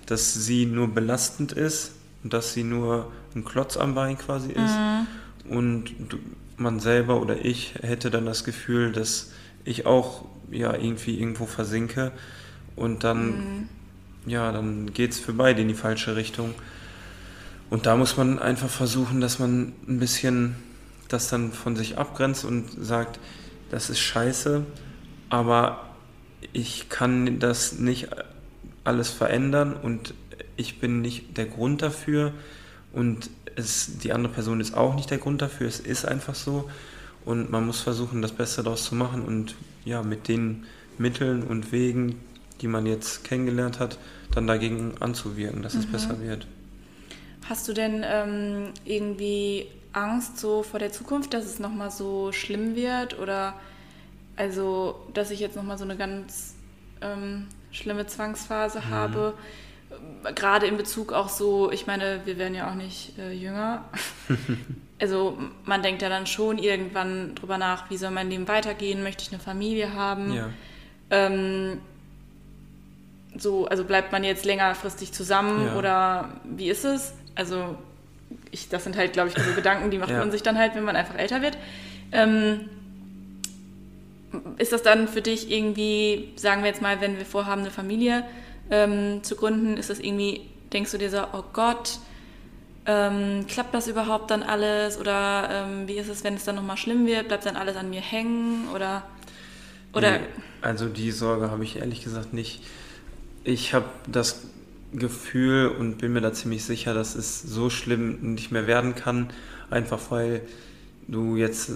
Speaker 2: dass sie nur belastend ist und dass sie nur ein Klotz am Bein quasi ist. Mhm. Und man selber oder ich hätte dann das Gefühl, dass ich auch ja irgendwie irgendwo versinke und dann mhm. ja, dann geht es für beide in die falsche Richtung. Und da muss man einfach versuchen, dass man ein bisschen das dann von sich abgrenzt und sagt, das ist scheiße, aber ich kann das nicht alles verändern und ich bin nicht der Grund dafür und es, die andere Person ist auch nicht der Grund dafür. Es ist einfach so und man muss versuchen, das Beste daraus zu machen und ja, mit den Mitteln und Wegen, die man jetzt kennengelernt hat, dann dagegen anzuwirken, dass mhm. es besser wird.
Speaker 1: Hast du denn ähm, irgendwie Angst so vor der Zukunft, dass es nochmal so schlimm wird oder also, dass ich jetzt nochmal so eine ganz ähm, schlimme Zwangsphase mhm. habe? Gerade in Bezug auch so, ich meine, wir werden ja auch nicht äh, jünger. also man denkt ja dann schon irgendwann drüber nach, wie soll mein Leben weitergehen, möchte ich eine Familie haben? Ja. Ähm, so, also bleibt man jetzt längerfristig zusammen ja. oder wie ist es? Also, ich, das sind halt, glaube ich, so Gedanken, die macht ja. man sich dann halt, wenn man einfach älter wird. Ähm, ist das dann für dich irgendwie, sagen wir jetzt mal, wenn wir vorhaben, eine Familie ähm, zu gründen, ist das irgendwie, denkst du dir so, oh Gott, ähm, klappt das überhaupt dann alles? Oder ähm, wie ist es, wenn es dann nochmal schlimm wird? Bleibt dann alles an mir hängen? Oder,
Speaker 2: oder nee, also die Sorge habe ich ehrlich gesagt nicht. Ich habe das Gefühl und bin mir da ziemlich sicher, dass es so schlimm nicht mehr werden kann, einfach weil du jetzt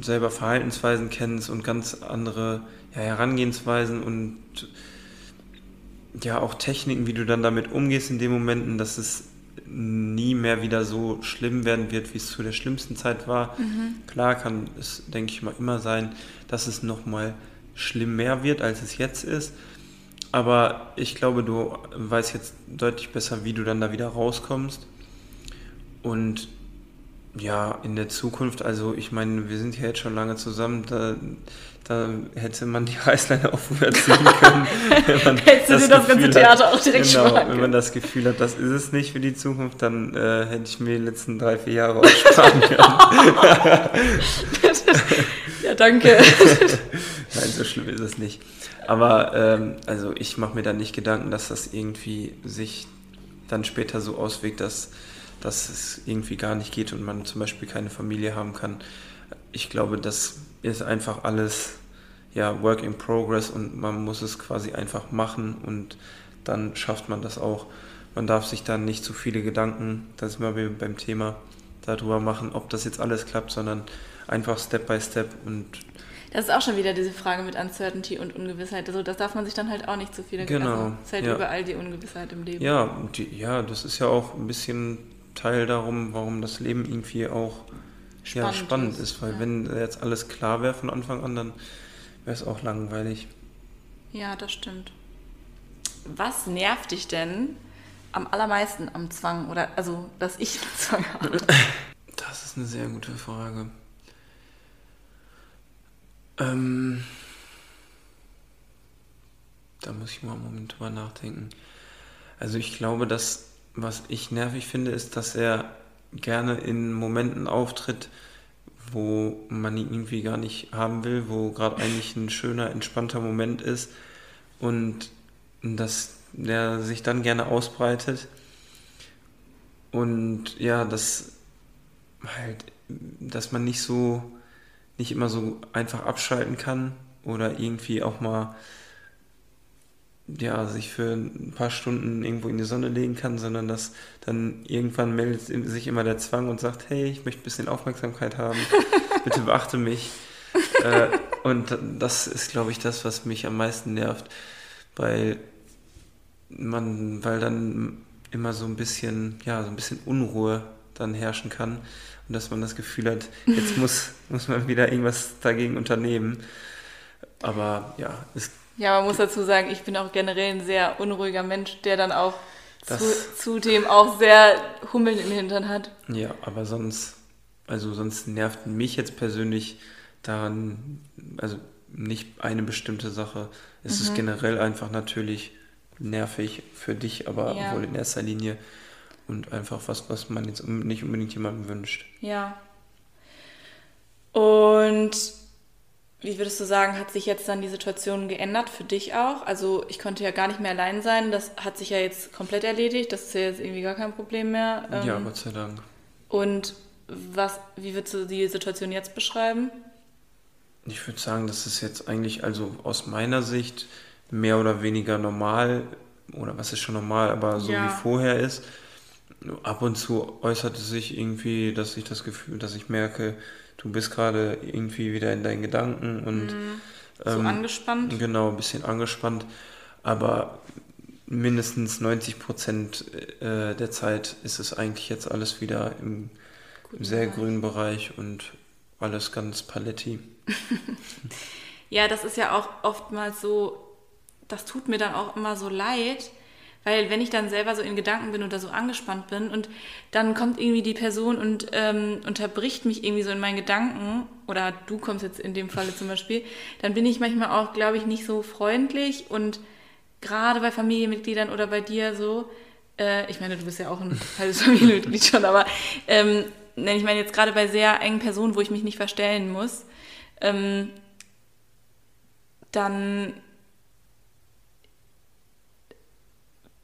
Speaker 2: selber Verhaltensweisen kennst und ganz andere ja, Herangehensweisen und ja auch Techniken, wie du dann damit umgehst in den Momenten, dass es nie mehr wieder so schlimm werden wird, wie es zu der schlimmsten Zeit war. Mhm. Klar kann es, denke ich mal, immer sein, dass es nochmal schlimm mehr wird, als es jetzt ist. Aber ich glaube, du weißt jetzt deutlich besser, wie du dann da wieder rauskommst. Und ja, in der Zukunft, also ich meine, wir sind ja jetzt schon lange zusammen, da, da hätte man die Reißleine auch früher ziehen können. Hättest du dir das ganze Theater hat, auch direkt genau, Wenn man das Gefühl hat, das ist es nicht für die Zukunft, dann äh, hätte ich mir die letzten drei, vier Jahre aussparen können. ja, danke. Nein, so schlimm ist es nicht. Aber ähm, also ich mache mir da nicht Gedanken, dass das irgendwie sich dann später so auswirkt, dass, dass es irgendwie gar nicht geht und man zum Beispiel keine Familie haben kann. Ich glaube, das ist einfach alles ja, Work in Progress und man muss es quasi einfach machen und dann schafft man das auch. Man darf sich dann nicht zu viele Gedanken, das ist mal beim Thema, darüber machen, ob das jetzt alles klappt, sondern einfach Step by Step und
Speaker 1: das ist auch schon wieder diese Frage mit Uncertainty und Ungewissheit. Also das darf man sich dann halt auch nicht zu viele genau. Also, es ist halt ja. überall die Ungewissheit im Leben.
Speaker 2: Ja, die, ja, das ist ja auch ein bisschen Teil darum, warum das Leben irgendwie auch spannend, ja, spannend ist. ist weil ja. wenn jetzt alles klar wäre von Anfang an, dann wäre es auch langweilig.
Speaker 1: Ja, das stimmt. Was nervt dich denn am allermeisten am Zwang? Oder also, dass ich einen Zwang habe?
Speaker 2: Das ist eine sehr gute Frage. Ähm, da muss ich mal einen Moment drüber nachdenken. Also ich glaube, dass was ich nervig finde, ist, dass er gerne in Momenten auftritt, wo man ihn irgendwie gar nicht haben will, wo gerade eigentlich ein schöner, entspannter Moment ist und dass der sich dann gerne ausbreitet. Und ja, dass halt, dass man nicht so nicht immer so einfach abschalten kann oder irgendwie auch mal ja, sich für ein paar Stunden irgendwo in die Sonne legen kann, sondern dass dann irgendwann meldet sich immer der Zwang und sagt, hey, ich möchte ein bisschen Aufmerksamkeit haben, bitte beachte mich. äh, und das ist, glaube ich, das, was mich am meisten nervt, weil man, weil dann immer so ein bisschen, ja, so ein bisschen Unruhe dann herrschen kann und dass man das Gefühl hat, jetzt muss, muss man wieder irgendwas dagegen unternehmen. Aber ja, es
Speaker 1: ja, man muss dazu sagen, ich bin auch generell ein sehr unruhiger Mensch, der dann auch zu, zudem auch sehr Hummeln im Hintern hat.
Speaker 2: Ja, aber sonst, also sonst nervt mich jetzt persönlich daran, also nicht eine bestimmte Sache. Es mhm. ist generell einfach natürlich nervig für dich, aber ja. wohl in erster Linie und einfach was, was man jetzt nicht unbedingt jemandem wünscht.
Speaker 1: Ja. Und wie würdest du sagen, hat sich jetzt dann die Situation geändert für dich auch? Also ich konnte ja gar nicht mehr allein sein. Das hat sich ja jetzt komplett erledigt. Das ist ja jetzt irgendwie gar kein Problem mehr.
Speaker 2: ja, ähm, Gott sei Dank.
Speaker 1: Und was, wie würdest du die Situation jetzt beschreiben?
Speaker 2: Ich würde sagen, das ist jetzt eigentlich, also aus meiner Sicht, mehr oder weniger normal oder was ist schon normal, aber so
Speaker 1: Ja.
Speaker 2: wie vorher ist. Ab und zu äußert es sich irgendwie, dass ich das Gefühl, dass ich merke, du bist gerade irgendwie wieder in deinen Gedanken und
Speaker 1: So
Speaker 2: ähm,
Speaker 1: angespannt.
Speaker 2: Genau, ein bisschen angespannt, aber mindestens 90 Prozent äh, der Zeit ist es eigentlich jetzt alles wieder im, im sehr
Speaker 1: Bereich.
Speaker 2: grünen Bereich und alles ganz paletti.
Speaker 1: Ja, das ist ja auch oftmals so, das tut mir dann auch immer so leid, weil wenn ich dann selber so in Gedanken bin oder so angespannt bin und dann kommt irgendwie die Person und ähm, unterbricht mich irgendwie so in meinen Gedanken oder du kommst jetzt in dem Falle zum Beispiel, dann bin ich manchmal auch, glaube ich, nicht so freundlich und gerade bei Familienmitgliedern oder bei dir so, äh, ich meine, du bist ja auch ein halbes Familienmitglied schon, aber ähm, ich meine jetzt gerade bei sehr engen Personen, wo ich mich nicht verstellen muss, ähm, dann,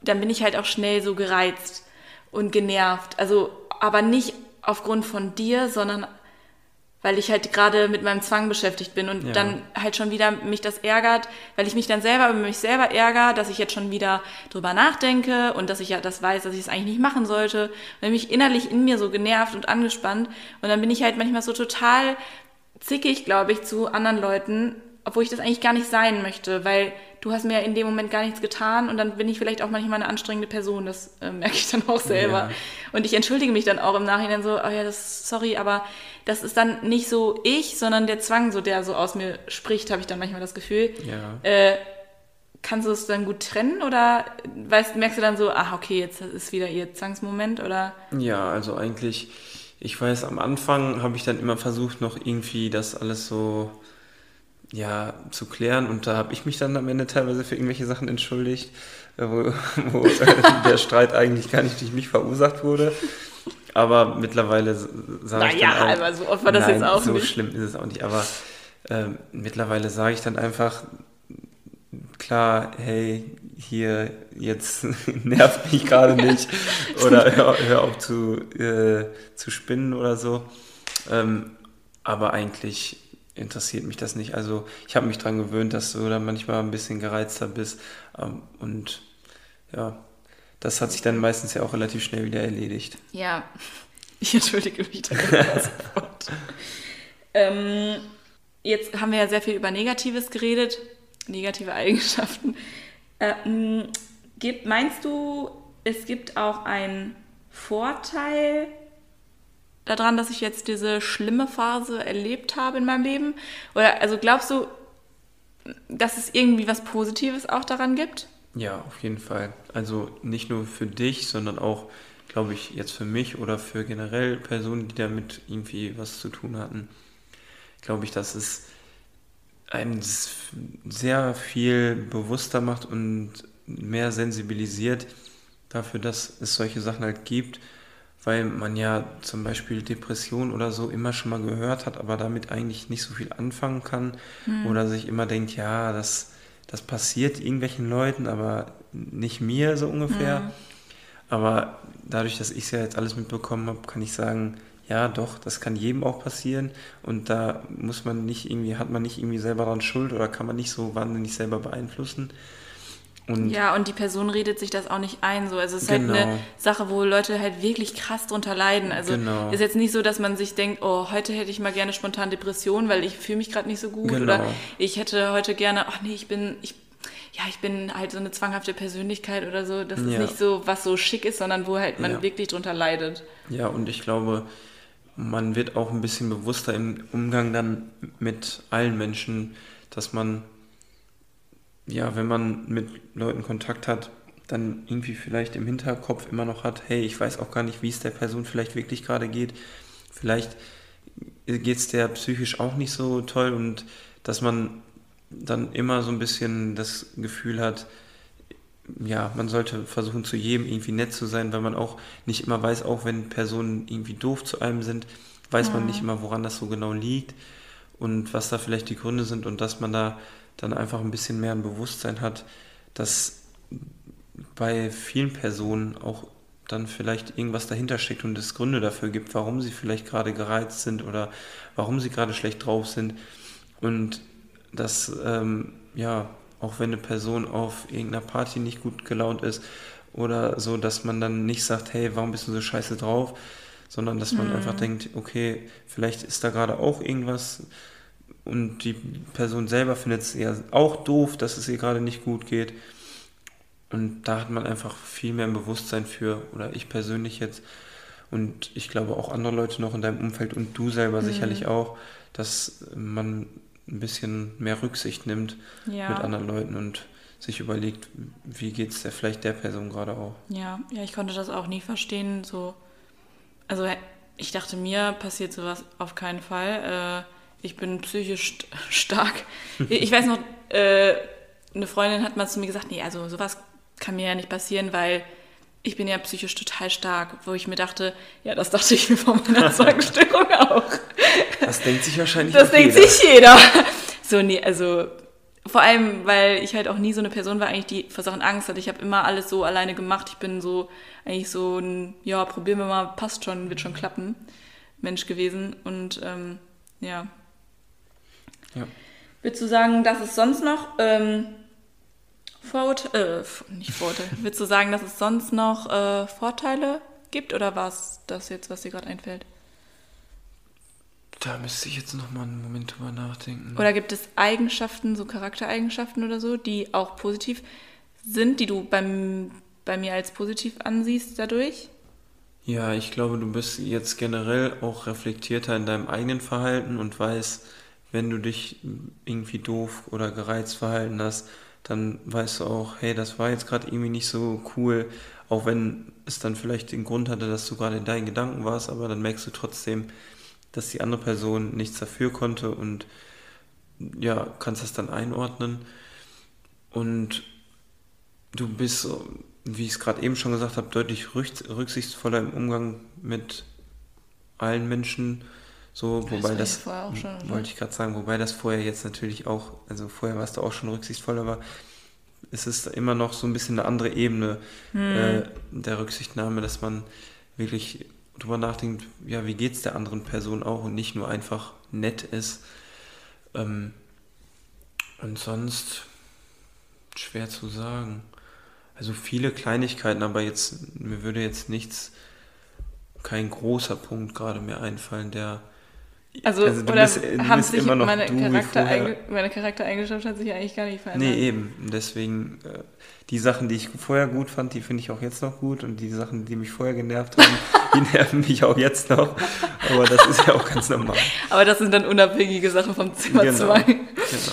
Speaker 1: dann bin ich halt auch schnell so gereizt und genervt. Also, aber nicht aufgrund von dir, sondern weil ich halt gerade mit meinem Zwang beschäftigt bin und
Speaker 2: Ja.
Speaker 1: dann halt schon wieder mich das ärgert, weil ich mich dann selber über mich selber ärgere, dass ich jetzt schon wieder drüber nachdenke und dass ich ja das weiß, dass ich es eigentlich nicht machen sollte. Und dann bin ich innerlich in mir so genervt und angespannt und dann bin ich halt manchmal so total zickig, glaube ich, zu anderen Leuten, obwohl ich das eigentlich gar nicht sein möchte, weil du hast mir in dem Moment gar nichts getan und dann bin ich vielleicht auch manchmal eine anstrengende Person, das äh, merke ich dann auch selber.
Speaker 2: Ja.
Speaker 1: Und ich entschuldige mich dann auch im Nachhinein so, oh ja, das sorry, aber das ist dann nicht so ich, sondern der Zwang, so der so aus mir spricht, habe ich dann manchmal das Gefühl.
Speaker 2: Ja.
Speaker 1: Äh, kannst du es dann gut trennen oder weißt, merkst du dann so, ach okay, jetzt ist wieder ihr Zwangsmoment oder?
Speaker 2: Ja, also eigentlich, ich weiß, am Anfang habe ich dann immer versucht, noch irgendwie das alles so ja, zu klären und da habe ich mich dann am Ende teilweise für irgendwelche Sachen entschuldigt, äh, wo, wo äh, der Streit eigentlich gar nicht durch mich verursacht wurde. Aber mittlerweile sage ich
Speaker 1: Naja,
Speaker 2: dann auch,
Speaker 1: aber so oft war das
Speaker 2: nein,
Speaker 1: jetzt auch
Speaker 2: so
Speaker 1: nicht.
Speaker 2: schlimm ist es auch nicht. Aber ähm, mittlerweile sage ich dann einfach klar, hey, hier jetzt nervt mich gerade nicht oder hör, hör auf zu, äh, zu spinnen oder so. Ähm, aber eigentlich interessiert mich das nicht. Also ich habe mich daran gewöhnt, dass du dann manchmal ein bisschen gereizter bist. Ähm, und ja, das hat sich dann meistens ja auch relativ schnell wieder erledigt.
Speaker 1: Ja, ich entschuldige mich sofort. ähm, jetzt haben wir ja sehr viel über Negatives geredet, negative Eigenschaften. Ähm, gibt, meinst du, es gibt auch einen Vorteil daran, dass ich jetzt diese schlimme Phase erlebt habe in meinem Leben? Oder also glaubst du, dass es irgendwie was Positives auch daran gibt?
Speaker 2: Ja, auf jeden Fall. Also nicht nur für dich, sondern auch, glaube ich, jetzt für mich oder für generell Personen, die damit irgendwie was zu tun hatten, glaube ich, dass es einen sehr viel bewusster macht und mehr sensibilisiert dafür, dass es solche Sachen halt gibt, weil man ja zum Beispiel Depression oder so immer schon mal gehört hat, aber damit eigentlich nicht so viel anfangen kann oder sich immer denkt, ja, das, das passiert irgendwelchen Leuten, aber nicht mir so ungefähr. Aber dadurch, dass ich es ja jetzt alles mitbekommen habe, kann ich sagen, ja, doch, das kann jedem auch passieren und da muss man nicht irgendwie, hat man nicht irgendwie selber dran Schuld oder kann man nicht so wahnsinnig selber beeinflussen. Und
Speaker 1: Ja, und die Person redet sich das auch nicht ein. So. Also es ist
Speaker 2: Genau.
Speaker 1: halt eine Sache, wo Leute halt wirklich krass drunter leiden. Also
Speaker 2: Genau.
Speaker 1: ist jetzt nicht so, dass man sich denkt, oh, heute hätte ich mal gerne spontan Depression, weil ich fühle mich gerade nicht so gut.
Speaker 2: Genau.
Speaker 1: Oder ich hätte heute gerne, ach nee, ich bin, ich, ja, ich bin halt so eine zwanghafte Persönlichkeit oder so. Das ist
Speaker 2: Ja.
Speaker 1: nicht so, was so schick ist, sondern wo halt man
Speaker 2: Ja.
Speaker 1: wirklich drunter leidet.
Speaker 2: Ja, und ich glaube, man wird auch ein bisschen bewusster im Umgang dann mit allen Menschen, dass man, ja, wenn man mit Leuten Kontakt hat, dann irgendwie vielleicht im Hinterkopf immer noch hat, hey, ich weiß auch gar nicht, wie es der Person vielleicht wirklich gerade geht. Vielleicht geht es der psychisch auch nicht so toll und dass man dann immer so ein bisschen das Gefühl hat, ja, man sollte versuchen, zu jedem irgendwie nett zu sein, weil man auch nicht immer weiß, auch wenn Personen irgendwie doof zu einem sind, weiß man nicht immer, woran das so genau liegt und was da vielleicht die Gründe sind und dass man da dann einfach ein bisschen mehr ein Bewusstsein hat, dass bei vielen Personen auch dann vielleicht irgendwas dahinter steckt und es Gründe dafür gibt, warum sie vielleicht gerade gereizt sind oder warum sie gerade schlecht drauf sind. Und dass ähm, ja auch wenn eine Person auf irgendeiner Party nicht gut gelaunt ist oder so, dass man dann nicht sagt, hey, warum bist du so scheiße drauf, sondern dass man mhm. einfach denkt, okay, vielleicht ist da gerade auch irgendwas und die Person selber findet es ja auch doof, dass es ihr gerade nicht gut geht. Und da hat man einfach viel mehr ein Bewusstsein für, oder ich persönlich jetzt, und ich glaube auch andere Leute noch in deinem Umfeld und du selber mhm. sicherlich auch, dass man ein bisschen mehr Rücksicht nimmt ja. mit anderen Leuten und sich überlegt, wie geht es der, vielleicht der Person gerade auch.
Speaker 1: Ja, ja, ich konnte das auch nie verstehen. So, also ich dachte, mir passiert sowas auf keinen Fall. Äh, ich bin psychisch stark. ich weiß noch, äh, eine Freundin hat mal zu mir gesagt, nee, also sowas kann mir ja nicht passieren, weil ich bin ja psychisch total stark, wo ich mir dachte, ja, das dachte ich mir vor meiner Zwangsstörung auch.
Speaker 2: Das denkt sich wahrscheinlich
Speaker 1: Das denkt jeder. sich jeder. So, nee, also vor allem, weil ich halt auch nie so eine Person war, eigentlich, die vor Sachen Angst hatte. Ich habe immer alles so alleine gemacht. Ich bin so eigentlich so ein, ja, probieren wir mal, passt schon, wird schon klappen, Mensch gewesen. Und ähm, ja. ja. Würdest du sagen, dass es sonst noch ähm, Vorurteile, äh, nicht Vorurteile, würdest du sagen, dass es sonst noch äh, Vorteile gibt oder war es das jetzt, was dir gerade einfällt?
Speaker 2: Da müsste ich jetzt noch mal einen Moment drüber nachdenken.
Speaker 1: Oder gibt es Eigenschaften, so Charaktereigenschaften oder so, die auch positiv sind, die du beim, bei mir als positiv ansiehst dadurch?
Speaker 2: Ja, ich glaube, du bist jetzt generell auch reflektierter in deinem eigenen Verhalten und weißt, wenn du dich irgendwie doof oder gereizt verhalten hast, dann weißt du auch, hey, das war jetzt gerade irgendwie nicht so cool, auch wenn es dann vielleicht den Grund hatte, dass du gerade in deinen Gedanken warst, aber dann merkst du trotzdem, dass die andere Person nichts dafür konnte und ja, kannst das dann einordnen. Und du bist, wie ich es gerade eben schon gesagt habe, deutlich rücksichtsvoller im Umgang mit allen Menschen. So, das wobei das, schon, wollte ich gerade sagen, wobei das vorher jetzt natürlich auch, also vorher warst du auch schon rücksichtsvoller, aber es ist immer noch so ein bisschen eine andere Ebene hm. äh, der Rücksichtnahme, dass man wirklich drüber nachdenkt, ja, wie geht es der anderen Person auch und nicht nur einfach nett ist. Ähm, und sonst schwer zu sagen. Also viele Kleinigkeiten, aber jetzt, mir würde jetzt nichts, kein großer Punkt gerade mehr einfallen, der
Speaker 1: also, also oder bist, haben sich meine, Charakter meine Charaktereigenschaft hat sich eigentlich gar nicht verändert.
Speaker 2: Nee, eben. Deswegen, äh, die Sachen, die ich vorher gut fand, die finde ich auch jetzt noch gut. Und die Sachen, die mich vorher genervt haben, die nerven mich auch jetzt noch. Aber das ist ja auch ganz normal.
Speaker 1: Aber das sind dann unabhängige Sachen vom Zimmer 2. Genau, genau.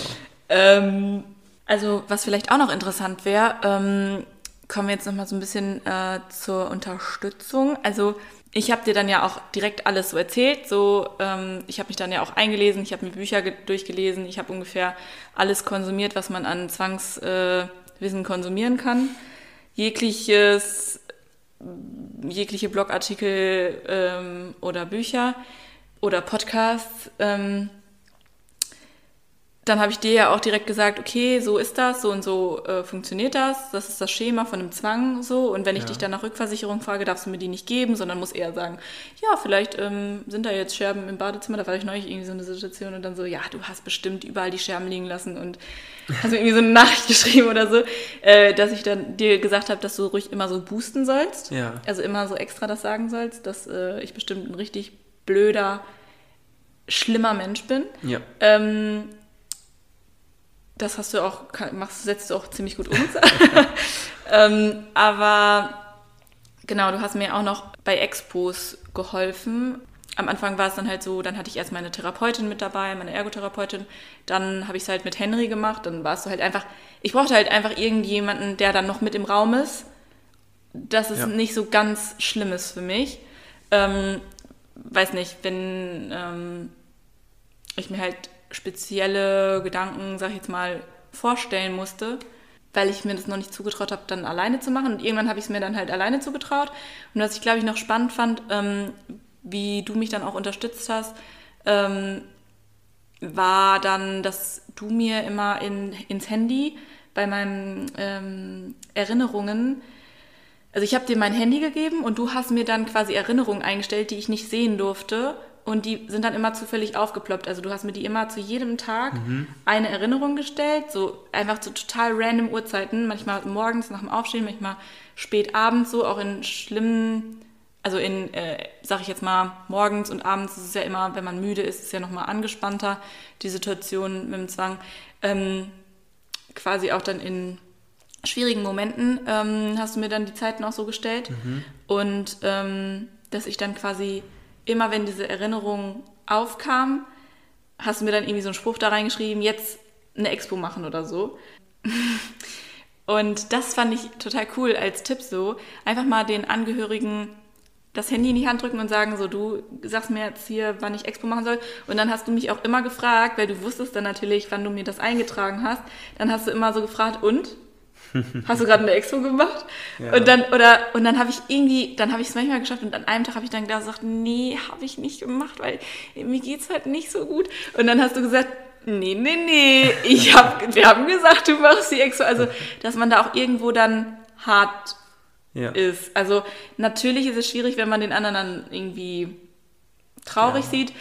Speaker 1: ähm, also, was vielleicht auch noch interessant wäre, ähm, kommen wir jetzt nochmal so ein bisschen äh, zur Unterstützung. Also, ich habe dir dann ja auch direkt alles so erzählt. So, ähm, ich habe mich dann ja auch eingelesen, ich habe mir Bücher durchgelesen, ich habe ungefähr alles konsumiert, was man an Zwangswissen äh, konsumieren kann. Jegliches, jegliche Blogartikel ähm, oder Bücher oder Podcasts. Ähm, dann habe ich dir ja auch direkt gesagt, okay, so ist das, so und so äh, funktioniert das, das ist das Schema von einem Zwang so. Und wenn ich ja. dich dann nach Rückversicherung frage, darfst du mir die nicht geben, sondern muss eher sagen, ja, vielleicht ähm, sind da jetzt Scherben im Badezimmer, da war ich neulich irgendwie so eine Situation und dann so, ja, du hast bestimmt überall die Scherben liegen lassen und hast mir irgendwie so eine Nachricht geschrieben oder so, äh, dass ich dann dir gesagt habe, dass du ruhig immer so boosten sollst. Ja. Also immer so extra das sagen sollst, dass äh, ich bestimmt ein richtig blöder, schlimmer Mensch bin. Ja. Ähm, das hast du auch, machst, setzt du auch ziemlich gut um. ähm, aber genau, du hast mir auch noch bei Expos geholfen. Am Anfang war es dann halt so, dann hatte ich erst meine Therapeutin mit dabei, meine Ergotherapeutin. Dann habe ich es halt mit Henry gemacht. Dann war es so halt einfach, ich brauchte halt einfach irgendjemanden, der dann noch mit im Raum ist. Das ist ja. nicht so ganz Schlimmes für mich. Ähm, weiß nicht, wenn ähm, ich mir halt spezielle Gedanken, sag ich jetzt mal, vorstellen musste, weil ich mir das noch nicht zugetraut habe, dann alleine zu machen. Und irgendwann habe ich es mir dann halt alleine zugetraut. Und was ich, glaube ich, noch spannend fand, ähm, wie du mich dann auch unterstützt hast, ähm, war dann, dass du mir immer in, ins Handy bei meinen ähm, Erinnerungen, also ich habe dir mein Handy gegeben und du hast mir dann quasi Erinnerungen eingestellt, die ich nicht sehen durfte und die sind dann immer zufällig aufgeploppt. Also du hast mir die immer zu jedem Tag mhm. eine Erinnerung gestellt, so einfach zu total random Uhrzeiten, manchmal morgens nach dem Aufstehen, manchmal spät abends, so auch in schlimmen, also in, äh, sag ich jetzt mal, morgens und abends ist es ja immer, wenn man müde ist, ist es ja nochmal angespannter, die Situation mit dem Zwang. Ähm, quasi auch dann in schwierigen Momenten ähm, hast du mir dann die Zeiten auch so gestellt. Mhm. Und ähm, dass ich dann quasi immer, wenn diese Erinnerung aufkam, hast du mir dann irgendwie so einen Spruch da reingeschrieben, jetzt eine Expo machen oder so. Und das fand ich total cool als Tipp so. Einfach mal den Angehörigen das Handy in die Hand drücken und sagen, so du sagst mir jetzt hier, wann ich Expo machen soll. Und dann hast du mich auch immer gefragt, weil du wusstest dann natürlich, wann du mir das eingetragen hast. Dann hast du immer so gefragt, und? Hast du gerade eine Expo gemacht? Ja. Und dann, oder, und dann habe ich irgendwie, dann habe ich es manchmal geschafft und an einem Tag habe ich dann gesagt, nee, habe ich nicht gemacht, weil mir geht es halt nicht so gut. Und dann hast du gesagt, nee, nee, nee, ich hab, wir haben gesagt, du machst die Expo. Also, dass man da auch irgendwo dann hart ja. ist. Also, natürlich ist es schwierig, wenn man den anderen dann irgendwie traurig ja. sieht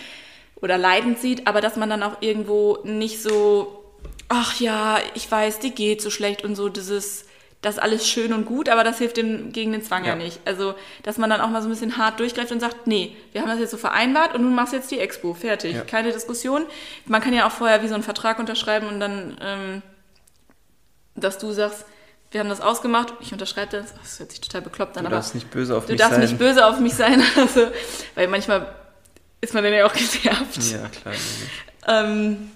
Speaker 1: oder leidend sieht, aber dass man dann auch irgendwo nicht so ach ja, ich weiß, die geht so schlecht und so, dieses, das ist alles schön und gut, aber das hilft dem gegen den Zwang ja. ja. nicht. Also, dass man dann auch mal so ein bisschen hart durchgreift und sagt, nee, wir haben das jetzt so vereinbart und nun machst jetzt die Expo, fertig, ja. keine Diskussion. Man kann ja auch vorher wie so einen Vertrag unterschreiben und dann, ähm, dass du sagst, wir haben das ausgemacht, ich unterschreibe das, das hört sich total bekloppt an,
Speaker 2: du darfst nicht böse auf
Speaker 1: mich sein. Du
Speaker 2: darfst
Speaker 1: nicht böse auf mich sein, also, weil manchmal ist man dann ja auch genervt.
Speaker 2: Ja, klar.
Speaker 1: Ähm,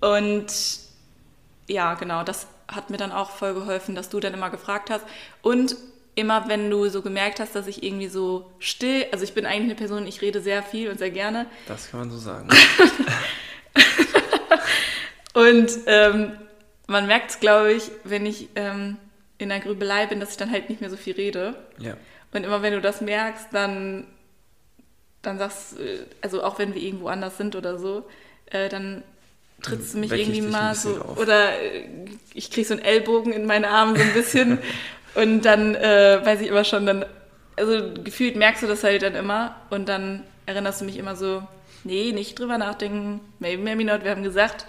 Speaker 1: und ja, genau, das hat mir dann auch voll geholfen, dass du dann immer gefragt hast. Und immer, wenn du so gemerkt hast, dass ich irgendwie so still, also ich bin eigentlich eine Person, ich rede sehr viel und sehr gerne.
Speaker 2: Das kann man so sagen.
Speaker 1: und ähm, man merkt es, glaube ich, wenn ich ähm, in der Grübelei bin, dass ich dann halt nicht mehr so viel rede.
Speaker 2: Ja.
Speaker 1: Und immer wenn du das merkst, dann, dann sagst du, also auch wenn wir irgendwo anders sind oder so, äh, dann trittst du mich irgendwie mal so oder äh, ich krieg so einen Ellbogen in meine Arme so ein bisschen. Und dann äh, weiß ich immer schon dann also gefühlt merkst du das halt dann immer und dann erinnerst du mich immer so nee nicht drüber nachdenken maybe maybe not. Wir haben gesagt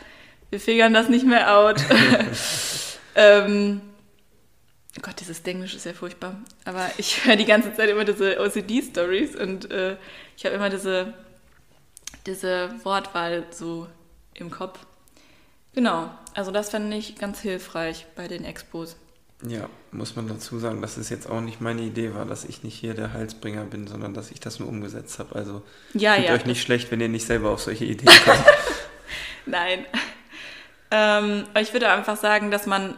Speaker 1: wir figern das nicht mehr out. Ähm, Gott dieses Englisch ist ja furchtbar. Aber ich höre die ganze Zeit immer diese OCD Stories und äh, ich habe immer diese diese Wortwahl so im Kopf. Genau, also das fand ich ganz hilfreich bei den Expos.
Speaker 2: Ja, muss man dazu sagen, dass es jetzt auch nicht meine Idee war, dass ich nicht hier der Halsbringer bin, sondern dass ich das nur umgesetzt habe. Also
Speaker 1: ja,
Speaker 2: fühlt
Speaker 1: ja.
Speaker 2: euch nicht schlecht, wenn ihr nicht selber auf solche Ideen kommt.
Speaker 1: Nein. Ähm, ich würde einfach sagen, dass man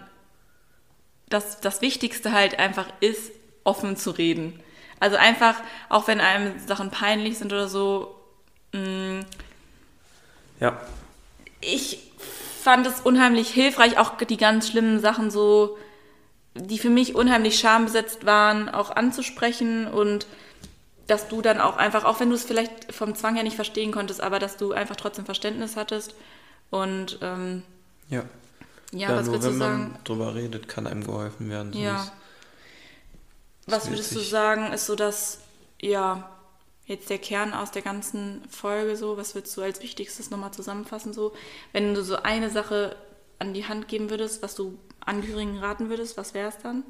Speaker 1: dass das Wichtigste halt einfach ist, offen zu reden. Also einfach, auch wenn einem Sachen peinlich sind oder so. Mh, mm,
Speaker 2: ja
Speaker 1: ich fand es unheimlich hilfreich, auch die ganz schlimmen Sachen so, die für mich unheimlich schambesetzt waren, auch anzusprechen und dass du dann auch einfach, auch wenn du es vielleicht vom Zwang her nicht verstehen konntest, aber dass du einfach trotzdem Verständnis hattest und ähm,
Speaker 2: ja.
Speaker 1: Ja, ja was würdest du sagen? Wenn man
Speaker 2: drüber redet, kann einem geholfen werden.
Speaker 1: Ja. Was würdest du sagen, ist so dass, ja, jetzt der Kern aus der ganzen Folge so? Was würdest du als Wichtigstes nochmal zusammenfassen so? Wenn du so eine Sache an die Hand geben würdest, was du Angehörigen raten würdest, was wäre es dann?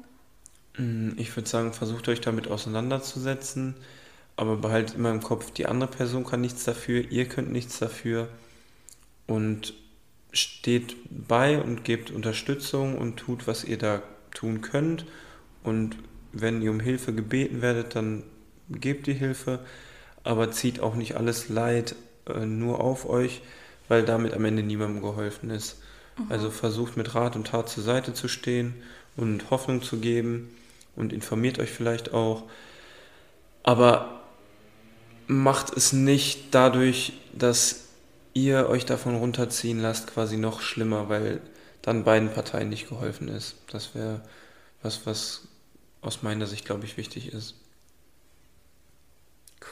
Speaker 2: Mm, ich würde sagen, versucht euch damit auseinanderzusetzen, aber behaltet immer im Kopf, die andere Person kann nichts dafür, ihr könnt nichts dafür und steht bei und gebt Unterstützung und tut, was ihr da tun könnt. Und wenn ihr um Hilfe gebeten werdet, dann gebt die Hilfe aber zieht auch nicht alles Leid äh, nur auf euch, weil damit am Ende niemandem geholfen ist. Mhm. Also versucht mit Rat und Tat zur Seite zu stehen und Hoffnung zu geben und informiert euch vielleicht auch. Aber macht es nicht dadurch, dass ihr euch davon runterziehen lasst, quasi noch schlimmer, weil dann beiden Parteien nicht geholfen ist. Das wäre was, was aus meiner Sicht, glaube ich, wichtig ist.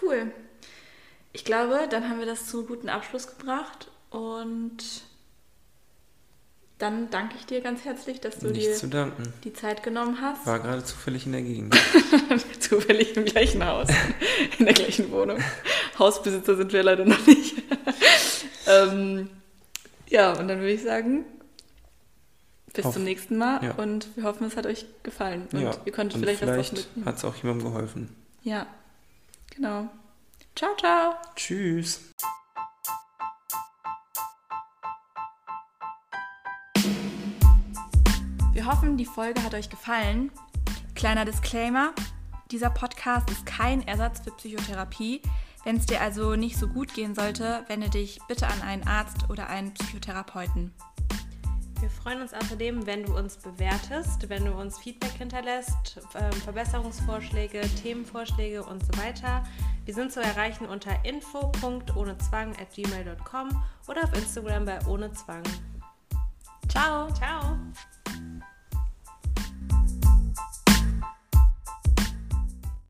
Speaker 1: Cool. Ich glaube, dann haben wir das zu einem guten Abschluss gebracht und Dann danke ich dir ganz herzlich, dass du
Speaker 2: Nicht
Speaker 1: dir die Zeit genommen hast.
Speaker 2: War gerade zufällig in der Gegend.
Speaker 1: Zufällig im gleichen Haus, in der gleichen Wohnung. Hausbesitzer sind wir leider noch nicht. ähm, ja, und dann würde ich sagen, bis
Speaker 2: Auf-
Speaker 1: zum nächsten Mal
Speaker 2: ja.
Speaker 1: und wir hoffen, es hat euch gefallen und
Speaker 2: ja.
Speaker 1: ihr konntet
Speaker 2: und
Speaker 1: vielleicht, was
Speaker 2: vielleicht
Speaker 1: draus mitnehmen.
Speaker 2: hat es auch jemandem geholfen.
Speaker 1: Ja, genau. Ciao, ciao.
Speaker 2: Tschüss.
Speaker 1: Wir hoffen, die Folge hat euch gefallen. Kleiner Disclaimer, dieser Podcast ist kein Ersatz für Psychotherapie. Wenn es dir also nicht so gut gehen sollte, wende dich bitte an einen Arzt oder einen Psychotherapeuten.
Speaker 3: Wir freuen uns außerdem, wenn du uns bewertest, wenn du uns Feedback hinterlässt, ähm, Verbesserungsvorschläge, Themenvorschläge und so weiter. Wir sind zu erreichen unter info.ohnezwang@gmail.com oder auf Instagram bei ohne Zwang.
Speaker 1: Ciao!
Speaker 3: Ciao!